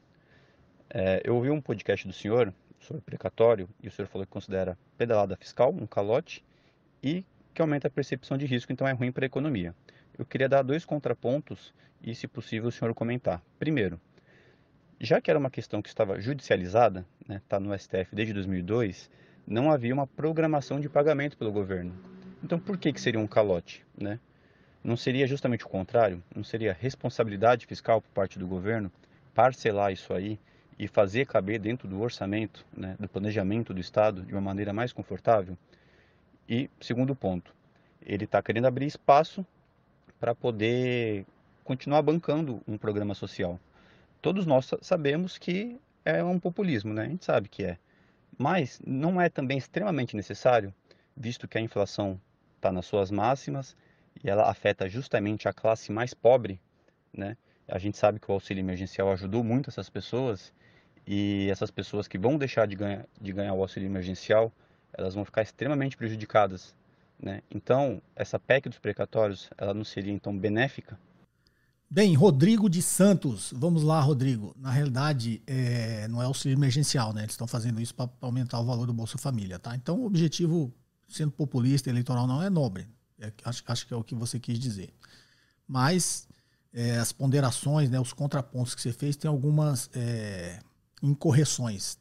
É, eu ouvi um podcast do senhor sobre precatório e o senhor falou que considera pedalada fiscal um calote e que aumenta a percepção de risco, então é ruim para a economia. Eu queria dar dois contrapontos e, se possível, o senhor comentar. Primeiro, já que era uma questão que estava judicializada, está né, tá no STF desde 2002, não havia uma programação de pagamento pelo governo. Então, por que, que seria um calote? Né? Não seria justamente o contrário? Não seria responsabilidade fiscal por parte do governo parcelar isso aí e fazer caber dentro do orçamento, né, do planejamento do Estado, de uma maneira mais confortável? E, segundo ponto, ele está querendo abrir espaço para poder continuar bancando um programa social. Todos nós sabemos que é um populismo, né? A gente sabe que é. Mas não é também extremamente necessário, visto que a inflação está nas suas máximas e ela afeta justamente a classe mais pobre, né? A gente sabe que o auxílio emergencial ajudou muito essas pessoas e essas pessoas que vão deixar de ganhar, de ganhar o auxílio emergencial, elas vão ficar extremamente prejudicadas né? Então, essa PEC dos precatórios, ela não seria então benéfica? Bem, Rodrigo de Santos, vamos lá, Rodrigo. Na realidade, é, não é auxílio emergencial, né? Eles estão fazendo isso para aumentar o valor do Bolsa Família, tá? Então, o objetivo, sendo populista eleitoral, não é nobre. É, acho, acho que é o que você quis dizer. Mas é, as ponderações, né, os contrapontos que você fez, tem algumas é, incorreções.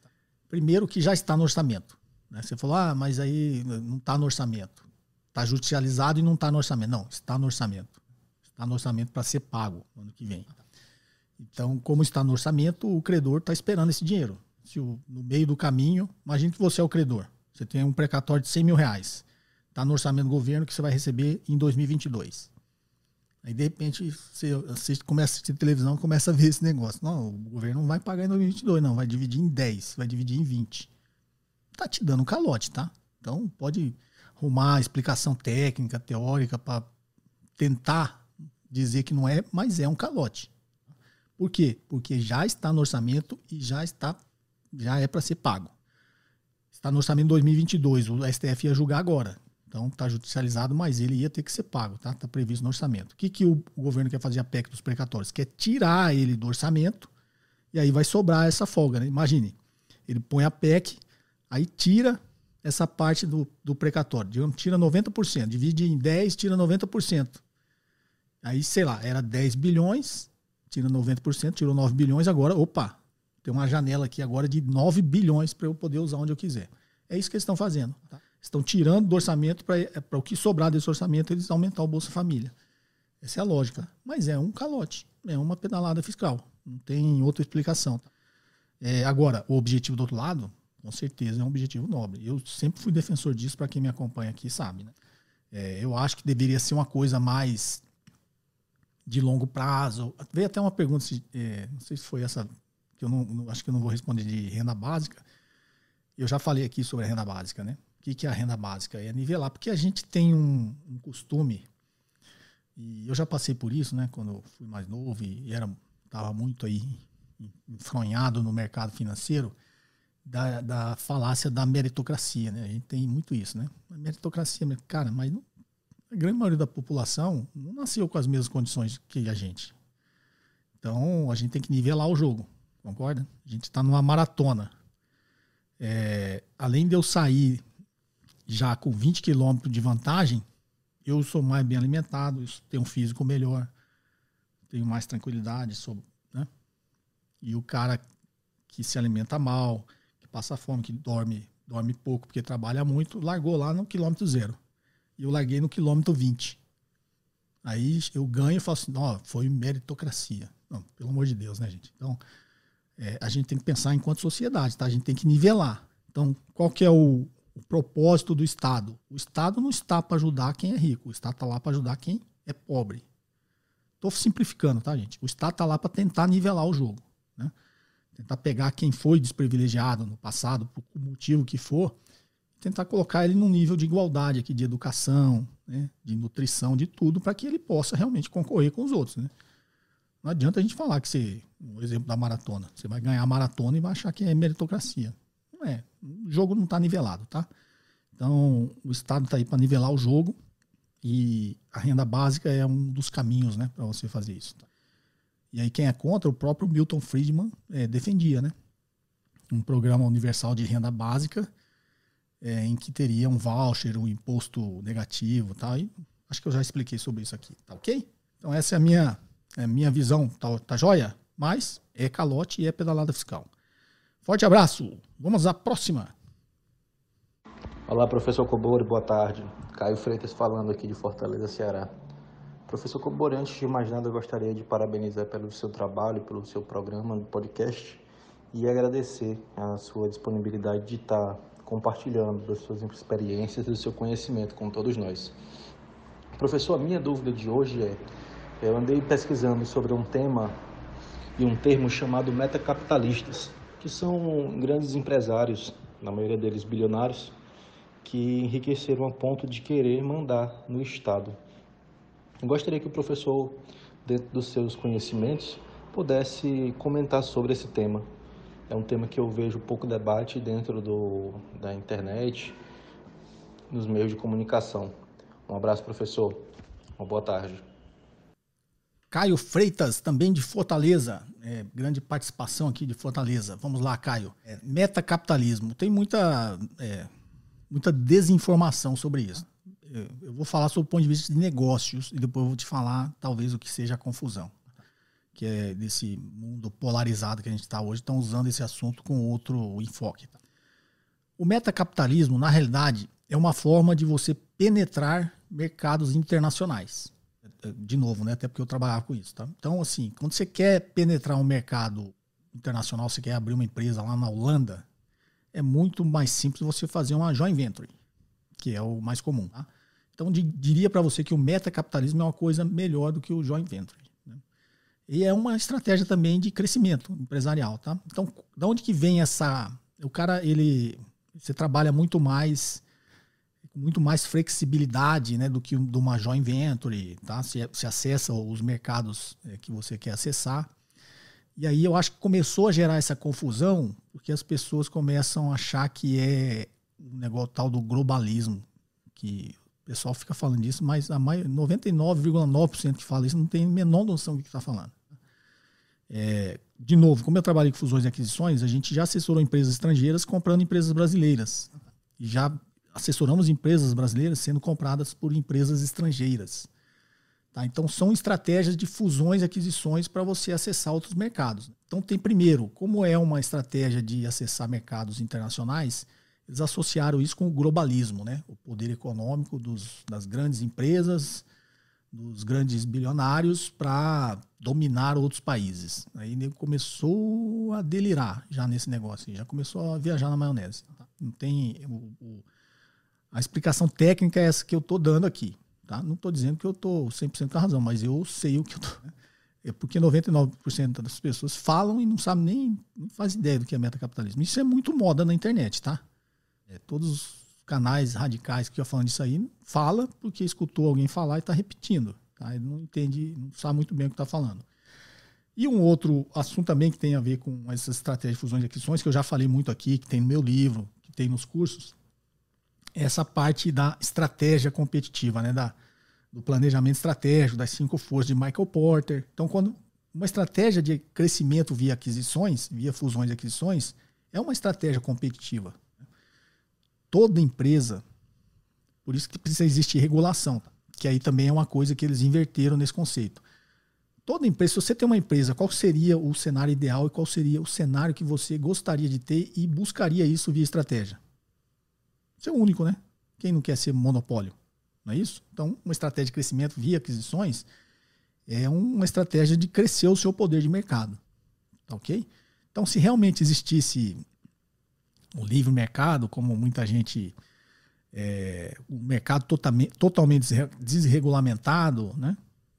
Primeiro, que já está no orçamento. Né? Você falou, ah, mas aí não está no orçamento. Está judicializado e não está no orçamento. Não, está no orçamento. Está no orçamento para ser pago no ano que vem. Então, como está no orçamento, o credor está esperando esse dinheiro. Se o, no meio do caminho, imagine que você é o credor. Você tem um precatório de 100 mil reais. Está no orçamento do governo que você vai receber em 2022. Aí, de repente, você, você começa a assistir televisão começa a ver esse negócio. Não, o governo não vai pagar em 2022, não. Vai dividir em 10, vai dividir em 20. Tá te dando um calote, tá? Então, pode arrumar explicação técnica, teórica, para tentar dizer que não é, mas é um calote. Por quê? Porque já está no orçamento e já está já é para ser pago. Está no orçamento 2022, o STF ia julgar agora. Então está judicializado, mas ele ia ter que ser pago, tá? Está previsto no orçamento. O que, que o, o governo quer fazer a PEC dos precatórios? Quer tirar ele do orçamento e aí vai sobrar essa folga, né? Imagine, ele põe a PEC, aí tira essa parte do, do precatório. Digamos, tira 90%, divide em 10, tira 90%. Aí, sei lá, era 10 bilhões, tira 90%, tirou 9 bilhões, agora, opa, tem uma janela aqui agora de 9 bilhões para eu poder usar onde eu quiser. É isso que eles estão fazendo. Tá? Estão tirando do orçamento para é, o que sobrar desse orçamento eles aumentar o Bolsa Família. Essa é a lógica. Mas é um calote, é uma pedalada fiscal. Não tem outra explicação. Tá? É, agora, o objetivo do outro lado com certeza é um objetivo nobre. Eu sempre fui defensor disso, para quem me acompanha aqui sabe. Né? É, eu acho que deveria ser uma coisa mais de longo prazo. Veio até uma pergunta, se, é, não sei se foi essa, que eu não, não, acho que eu não vou responder de renda básica. Eu já falei aqui sobre a renda básica, né? O que, que é a renda básica? É nivelar, porque a gente tem um, um costume, e eu já passei por isso, né? Quando eu fui mais novo e era, estava muito aí enfronhado no mercado financeiro, da, da falácia da meritocracia, né? A gente tem muito isso, né? A meritocracia, cara, mas não A grande maioria da população não nasceu com as mesmas condições que a gente. Então, a gente tem que nivelar o jogo, concorda? A gente está numa maratona. É, além de eu sair já com 20 quilômetros de vantagem, eu sou mais bem alimentado, tenho um físico melhor, tenho mais tranquilidade sobre, né? E o cara que se alimenta mal, passa fome, que dorme, dorme pouco porque trabalha muito, largou lá no quilômetro zero. E eu larguei no quilômetro 20. Aí eu ganho e falo assim, ó, foi meritocracia. Não, pelo amor de Deus, né, gente? Então, é, a gente tem que pensar enquanto sociedade, tá? A gente tem que nivelar. Então, qual que é o, o propósito do Estado? O Estado não está para ajudar quem é rico, o Estado está lá para ajudar quem é pobre. Estou simplificando, tá, gente? O Estado está lá para tentar nivelar o jogo. Tentar pegar quem foi desprivilegiado no passado, por motivo que for, tentar colocar ele num nível de igualdade aqui, de educação, né? de nutrição, de tudo, para que ele possa realmente concorrer com os outros. Né? Não adianta a gente falar que você, o exemplo da maratona, você vai ganhar a maratona e vai achar que é meritocracia. Não é. O jogo não está nivelado, tá? Então, o Estado está aí para nivelar o jogo e a renda básica é um dos caminhos né, para você fazer isso. E aí quem é contra, o próprio Milton Friedman é, defendia, né? Um programa universal de renda básica é, em que teria um voucher, um imposto negativo tal. E acho que eu já expliquei sobre isso aqui, tá ok? Então essa é a minha, é a minha visão, tá, tá joia? Mas é calote e é pedalada fiscal. Forte abraço, vamos à próxima. Olá, professor Cobori, boa tarde. Caio Freitas falando aqui de Fortaleza, Ceará. Professor Cobori, antes de mais nada, eu gostaria de parabenizar pelo seu trabalho, pelo seu programa no podcast e agradecer a sua disponibilidade de estar compartilhando das suas experiências e do seu conhecimento com todos nós. Professor, a minha dúvida de hoje é: eu andei pesquisando sobre um tema e um termo chamado metacapitalistas, que são grandes empresários, na maioria deles bilionários, que enriqueceram a ponto de querer mandar no Estado. Eu gostaria que o professor, dentro dos seus conhecimentos, pudesse comentar sobre esse tema. É um tema que eu vejo pouco debate dentro do, da internet, nos meios de comunicação. Um abraço, professor. Uma boa tarde. Caio Freitas, também de Fortaleza. É, grande participação aqui de Fortaleza. Vamos lá, Caio. É, metacapitalismo. Tem muita é, muita desinformação sobre isso. Eu vou falar sobre o ponto de vista de negócios e depois eu vou te falar, talvez, o que seja a confusão. Que é desse mundo polarizado que a gente está hoje, estão usando esse assunto com outro enfoque. Tá? O metacapitalismo, na realidade, é uma forma de você penetrar mercados internacionais. De novo, né? Até porque eu trabalhava com isso. Tá? Então, assim, quando você quer penetrar um mercado internacional, você quer abrir uma empresa lá na Holanda, é muito mais simples você fazer uma joint venture, que é o mais comum. Tá? Então, de, diria para você que o metacapitalismo é uma coisa melhor do que o joint venture. Né? E é uma estratégia também de crescimento empresarial. Tá? Então, da onde que vem essa... O cara, ele... Você trabalha muito mais muito mais flexibilidade né, do que de uma joint venture, tá? Você, você acessa os mercados é, que você quer acessar. E aí eu acho que começou a gerar essa confusão porque as pessoas começam a achar que é um negócio tal do globalismo, que o pessoal fica falando disso, mas a 99,9% que fala isso não tem a menor noção do que está falando. É, de novo, como eu trabalhei com fusões e aquisições, a gente já assessorou empresas estrangeiras comprando empresas brasileiras. Já assessoramos empresas brasileiras sendo compradas por empresas estrangeiras. Tá? Então, são estratégias de fusões e aquisições para você acessar outros mercados. Então, tem primeiro, como é uma estratégia de acessar mercados internacionais, eles associaram isso com o globalismo, né? o poder econômico dos, das grandes empresas, dos grandes bilionários para dominar outros países. Aí ele começou a delirar já nesse negócio, já começou a viajar na maionese. Tá? Não tem o, o, a explicação técnica é essa que eu estou dando aqui. Tá? Não estou dizendo que eu estou 100% com a razão, mas eu sei o que eu estou. É porque 99% das pessoas falam e não sabem nem, não faz ideia do que é metacapitalismo. Isso é muito moda na internet, tá? É, todos os canais radicais que eu falando disso aí fala porque escutou alguém falar e está repetindo. Tá? Ele não entende, não sabe muito bem o que está falando. E um outro assunto também que tem a ver com essas estratégias de fusões e aquisições, que eu já falei muito aqui, que tem no meu livro, que tem nos cursos, essa parte da estratégia competitiva, né? Da, do planejamento estratégico, das cinco forças de Michael Porter. Então, quando uma estratégia de crescimento via aquisições, via fusões e aquisições, é uma estratégia competitiva. Toda empresa, por isso que precisa existir regulação, que aí também é uma coisa que eles inverteram nesse conceito. Toda empresa, se você tem uma empresa, qual seria o cenário ideal e qual seria o cenário que você gostaria de ter e buscaria isso via estratégia? Você é o único, né? Quem não quer ser monopólio? Não é isso? Então, uma estratégia de crescimento via aquisições é uma estratégia de crescer o seu poder de mercado. Tá ok? Então, se realmente existisse o livre mercado, como muita gente. É, o mercado totalmente, totalmente desregulamentado, né?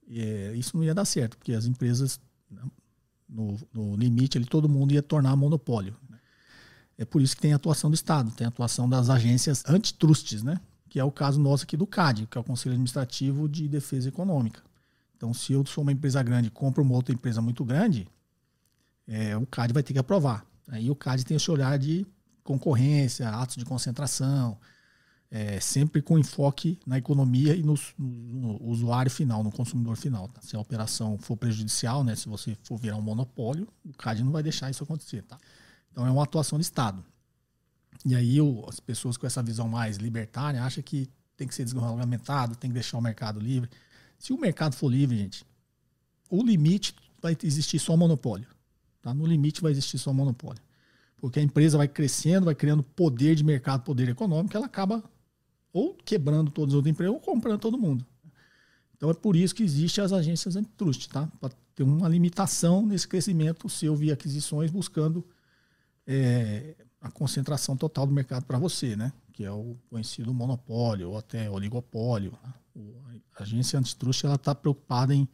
É, isso não ia dar certo, porque as empresas, né, no, no limite, ali, todo mundo ia tornar monopólio. Né? É por isso que tem a atuação do Estado, tem a atuação das agências antitrustes, né? que é o caso nosso aqui do CAD, que é o Conselho Administrativo de Defesa Econômica. Então, se eu sou uma empresa grande e compro uma outra empresa muito grande, é, o CAD vai ter que aprovar. Aí o CAD tem esse olhar de concorrência, atos de concentração, é, sempre com enfoque na economia e no, no, usuário final, no consumidor final. Tá? Se a operação for prejudicial, né, se você for virar um monopólio, o CAD não vai deixar isso acontecer. Tá? Então é uma atuação do Estado. E aí o, as pessoas com essa visão mais libertária acham que tem que ser desregulamentado, tem que deixar o mercado livre. Se o mercado for livre, gente, o limite vai existir só monopólio. Tá? No limite vai existir só monopólio. Porque a empresa vai crescendo, vai criando poder de mercado, poder econômico, ela acaba ou quebrando todas as outras empresas ou comprando todo mundo. Então é por isso que existem as agências antitrust, tá? Para ter uma limitação nesse crescimento seu via aquisições, buscando é, a concentração total do mercado para você, né? Que é o conhecido monopólio ou até oligopólio. A agência antitrust ela está preocupada em,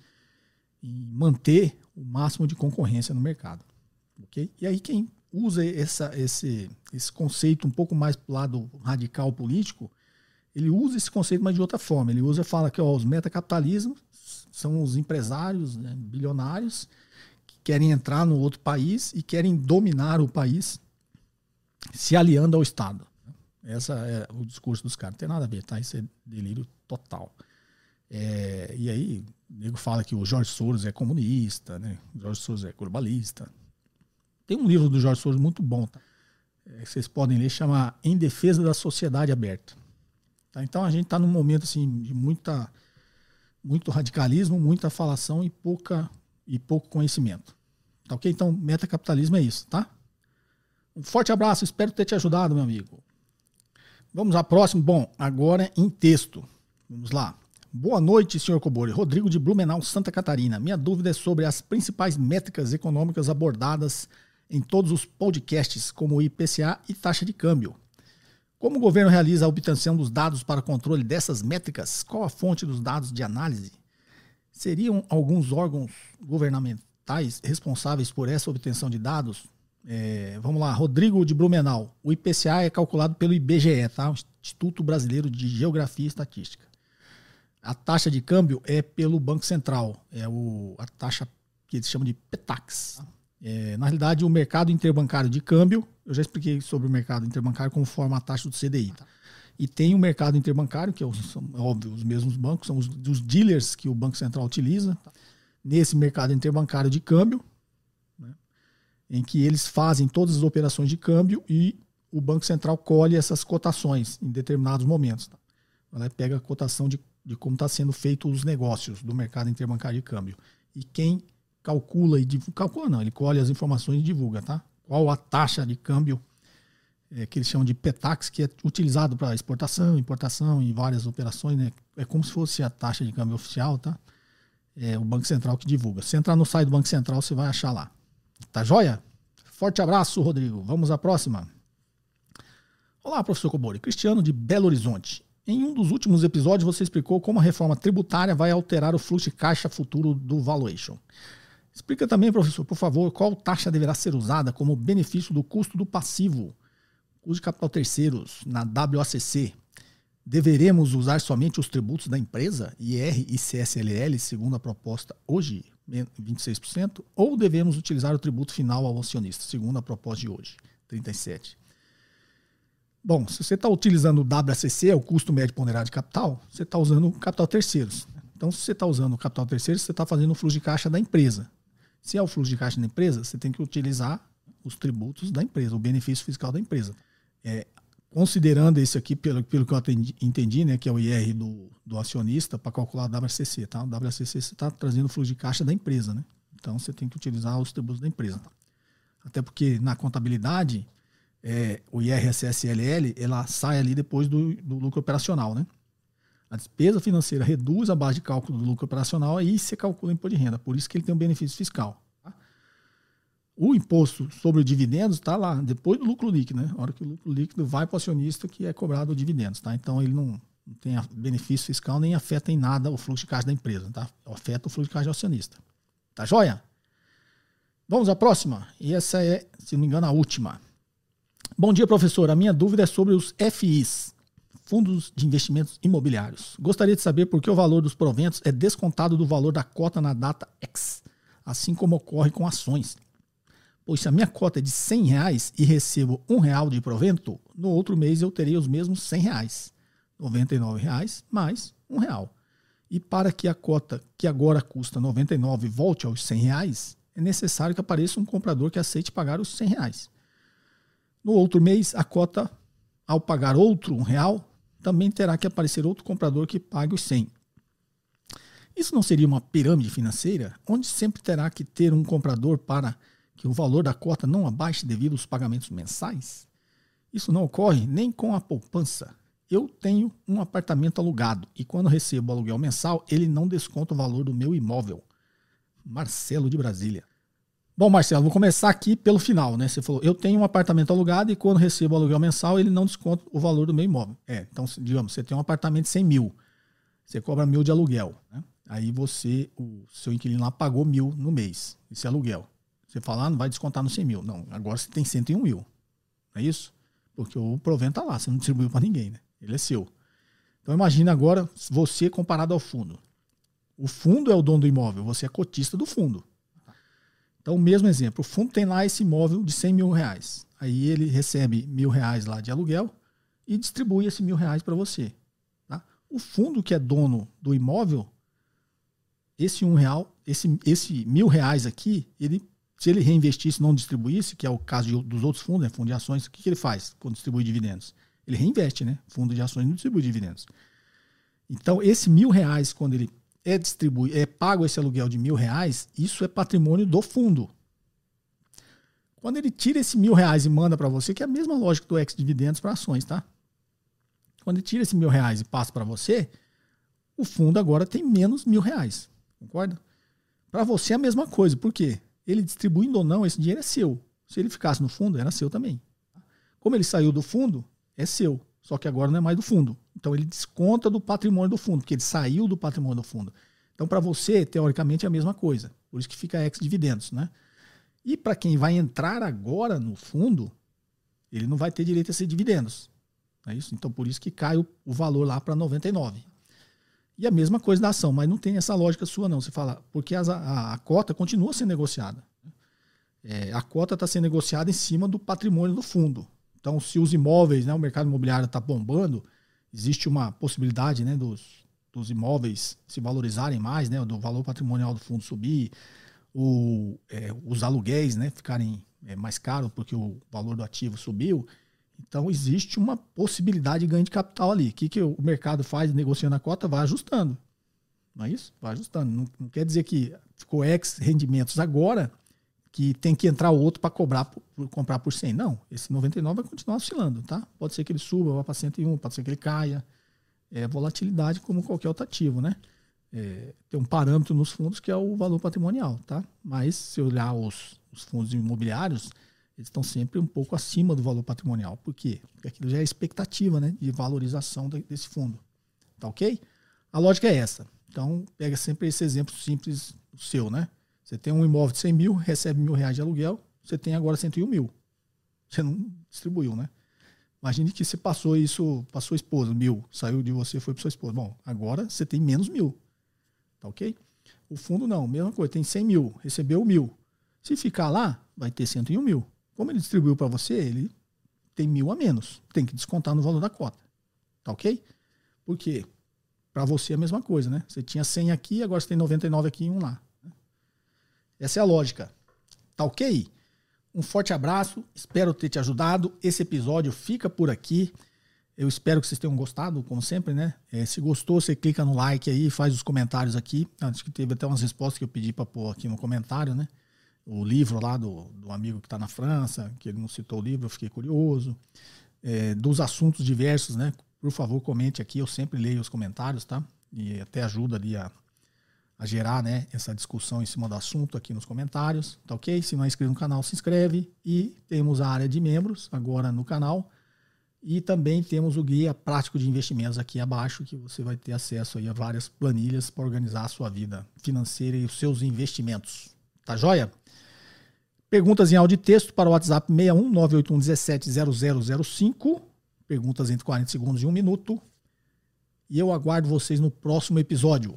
em, manter o máximo de concorrência no mercado, ok? E aí quem usa essa, esse, esse conceito um pouco mais para o lado radical político, ele usa esse conceito, mas de outra forma. Ele usa, fala que ó, os metacapitalismos são os empresários né, bilionários que querem entrar no outro país e querem dominar o país se aliando ao Estado. Esse é o discurso dos caras. Não tem nada a ver, tá? Isso é delírio total. É, e aí, o nego fala que o Jorge Soros é comunista, né? O Jorge Soros é globalista. Tem um livro do Jorge Soros muito bom, tá? É, vocês podem ler, chama Em Defesa da Sociedade Aberta. Tá? Então a gente está num momento assim, de muita, muito radicalismo, muita falação e, pouca, e pouco conhecimento. Tá ok? Então, metacapitalismo é isso, tá? Um forte abraço, espero ter te ajudado, meu amigo. Vamos à próxima. Bom, agora em texto. Vamos lá. Boa noite, senhor Cobori. Rodrigo de Blumenau, Santa Catarina. Minha dúvida é sobre as principais métricas econômicas abordadas em todos os podcasts, como o IPCA e taxa de câmbio. Como o governo realiza a obtenção dos dados para controle dessas métricas? Qual a fonte dos dados de análise? Seriam alguns órgãos governamentais responsáveis por essa obtenção de dados? É, vamos lá, Rodrigo de Blumenau. O IPCA é calculado pelo IBGE, tá? Instituto Brasileiro de Geografia e Estatística. A taxa de câmbio é pelo Banco Central, é o, a taxa que eles chamam de PETAX. É, na realidade, o mercado interbancário de câmbio, eu já expliquei sobre o mercado interbancário conforme a taxa do CDI. Tá? E tem o mercado interbancário, que é, são, é óbvio, os mesmos bancos, são os, os dealers que o Banco Central utiliza. Tá? Nesse mercado interbancário de câmbio, né, em que eles fazem todas as operações de câmbio e o Banco Central colhe essas cotações em determinados momentos. Tá? Ela pega a cotação de, de como está sendo feito os negócios do mercado interbancário de câmbio. E quem calcula e divulga, calcula não, ele colhe as informações e divulga, tá? Qual a taxa de câmbio é, que eles chamam de PETAX, que é utilizado para exportação, importação e várias operações, né? É como se fosse a taxa de câmbio oficial, tá? É o Banco Central que divulga. Se entrar no site do Banco Central, você vai achar lá. Tá joia? Forte abraço, Rodrigo. Vamos à próxima. Olá, professor Cobori. Cristiano de Belo Horizonte. Em um dos últimos episódios, você explicou como a reforma tributária vai alterar o fluxo de caixa futuro do valuation. Explica também, professor, por favor, qual taxa deverá ser usada como benefício do custo do passivo, custo de capital terceiros, na WACC. Deveremos usar somente os tributos da empresa, IR e CSLL, segundo a proposta hoje, 26%, ou devemos utilizar o tributo final ao acionista, segundo a proposta de hoje, 37%? Bom, se você está utilizando o WACC, o custo médio ponderado de capital, você está usando capital terceiros. Então, se você está usando capital terceiro, você está fazendo o fluxo de caixa da empresa. Se é o fluxo de caixa da empresa, você tem que utilizar os tributos da empresa, o benefício fiscal da empresa. É, considerando esse aqui, pelo, pelo que eu atendi, entendi, né, que é o IR do, do acionista, para calcular o WCC. Tá? O WCC você está trazendo o fluxo de caixa da empresa. Né? Então você tem que utilizar os tributos da empresa. Até porque na contabilidade, é, o IRSSLL ela sai ali depois do, do lucro operacional. Né? A despesa financeira reduz a base de cálculo do lucro operacional e você calcula o imposto de renda. Por isso que ele tem um benefício fiscal. O imposto sobre dividendos está lá, depois do lucro líquido, né? A hora que o lucro líquido vai para o acionista que é cobrado dividendos, tá? Então ele não, não tem benefício fiscal nem afeta em nada o fluxo de caixa da empresa, tá? Afeta o fluxo de caixa do acionista. Tá joia? Vamos à próxima. E essa é, se não me engano, a última. Bom dia, professor. A minha dúvida é sobre os FIs, Fundos de Investimentos Imobiliários. Gostaria de saber por que o valor dos proventos é descontado do valor da cota na data X, assim como ocorre com ações pois se a minha cota é de 100 reais e recebo um real de provento, no outro mês eu teria os mesmos 100 reais. 99 reais mais um real. E para que a cota que agora custa 99 volte aos 100 reais, é necessário que apareça um comprador que aceite pagar os 100 reais. No outro mês, a cota, ao pagar outro um real, também terá que aparecer outro comprador que pague os 100. Isso não seria uma pirâmide financeira, onde sempre terá que ter um comprador para que o valor da cota não abaixe devido aos pagamentos mensais? Isso não ocorre nem com a poupança. Eu tenho um apartamento alugado e quando recebo o aluguel mensal, ele não desconta o valor do meu imóvel. Marcelo de Brasília. Bom, Marcelo, vou começar aqui pelo final, né? Você falou, eu tenho um apartamento alugado e quando recebo o aluguel mensal, ele não desconta o valor do meu imóvel. É, então, digamos, você tem um apartamento de 100 mil, você cobra mil de aluguel, né? Aí você, o seu inquilino lá pagou mil no mês, esse aluguel. Você fala, ah, não vai descontar no 100 mil. Não, agora você tem 101 mil. Não é isso? Porque o provento está lá, você não distribuiu para ninguém, né? Ele é seu. Então imagine agora você comparado ao fundo. O fundo é o dono do imóvel, você é cotista do fundo. Então, o mesmo exemplo, o fundo tem lá esse imóvel de 100 mil reais. Aí ele recebe mil reais lá de aluguel e distribui esse mil reais para você. Tá? O fundo que é dono do imóvel, esse um real, esse, esse mil reais aqui, ele se ele reinvestisse não distribuísse, que é o caso de, dos outros fundos, né, fundo de ações, o que, que ele faz quando distribui dividendos? Ele reinveste, né? Fundo de ações não distribui dividendos. Então, esse mil reais, quando ele é distribui, é pago esse aluguel de mil reais, isso é patrimônio do fundo. Quando ele tira esse mil reais e manda para você, que é a mesma lógica do ex-dividendos para ações, tá? Quando ele tira esse mil reais e passa para você, o fundo agora tem menos mil reais. Concorda? Para você é a mesma coisa. Por quê? ele distribuindo ou não, esse dinheiro é seu. Se ele ficasse no fundo, era seu também. Como ele saiu do fundo, é seu. Só que agora não é mais do fundo. Então ele desconta do patrimônio do fundo, porque ele saiu do patrimônio do fundo. Então para você, teoricamente, é a mesma coisa. Por isso que fica ex-dividendos, né? E para quem vai entrar agora no fundo, ele não vai ter direito a ser dividendos. É isso? Então por isso que cai o, o valor lá para 99. E a mesma coisa da ação, mas não tem essa lógica sua, não. Você fala, porque a, a, a cota continua sendo negociada. É, a cota está sendo negociada em cima do patrimônio do fundo. Então, se os imóveis, né, o mercado imobiliário está bombando, existe uma possibilidade né, dos, dos imóveis se valorizarem mais, né, do valor patrimonial do fundo subir, o, é, os aluguéis né, ficarem é, mais caros porque o valor do ativo subiu. Então, existe uma possibilidade de ganho de capital ali. O que, que o mercado faz negociando a cota? Vai ajustando. Não é isso? Vai ajustando. Não, não quer dizer que ficou X rendimentos agora que tem que entrar outro para cobrar por, comprar por 100. Não, esse 99 vai continuar oscilando, tá? Pode ser que ele suba, vá para 101, pode ser que ele caia. É volatilidade como qualquer outro ativo, né? É, tem um parâmetro nos fundos que é o valor patrimonial, tá? Mas se olhar os, os fundos imobiliários, eles estão sempre um pouco acima do valor patrimonial. Por quê? Porque aquilo já é expectativa né, de valorização desse fundo. Tá ok? A lógica é essa. Então, pega sempre esse exemplo simples seu, né? Você tem um imóvel de 100 mil, recebe mil reais de aluguel, você tem agora 101 mil. Você não distribuiu, né? Imagine que você passou isso para sua esposa, mil, saiu de você foi para sua esposa. Bom, agora você tem menos mil. Tá ok? O fundo não, mesma coisa, tem 100 mil, recebeu mil. Se ficar lá, vai ter 101 mil. Como ele distribuiu para você, ele tem mil a menos. Tem que descontar no valor da cota. Tá ok? Por quê? Para você é a mesma coisa, né? Você tinha 100 aqui, agora você tem 99 aqui e um lá. Essa é a lógica. Tá ok? Um forte abraço, espero ter te ajudado. Esse episódio fica por aqui. Eu espero que vocês tenham gostado, como sempre, né? É, se gostou, você clica no like aí, faz os comentários aqui. Acho que teve até umas respostas que eu pedi para pôr aqui no comentário, né? O livro lá do, do amigo que está na França, que ele não citou o livro, eu fiquei curioso. É, dos assuntos diversos, né? Por favor, comente aqui, eu sempre leio os comentários, tá? E até ajuda ali a, a gerar né, essa discussão em cima do assunto aqui nos comentários, tá ok? Se não é inscrito no canal, se inscreve. E temos a área de membros agora no canal e também temos o guia prático de investimentos aqui abaixo, que você vai ter acesso aí a várias planilhas para organizar a sua vida financeira e os seus investimentos. Tá joia? Perguntas em áudio e texto para o WhatsApp 61 981 17 0005. Perguntas entre 40 segundos e 1 minuto. E eu aguardo vocês no próximo episódio.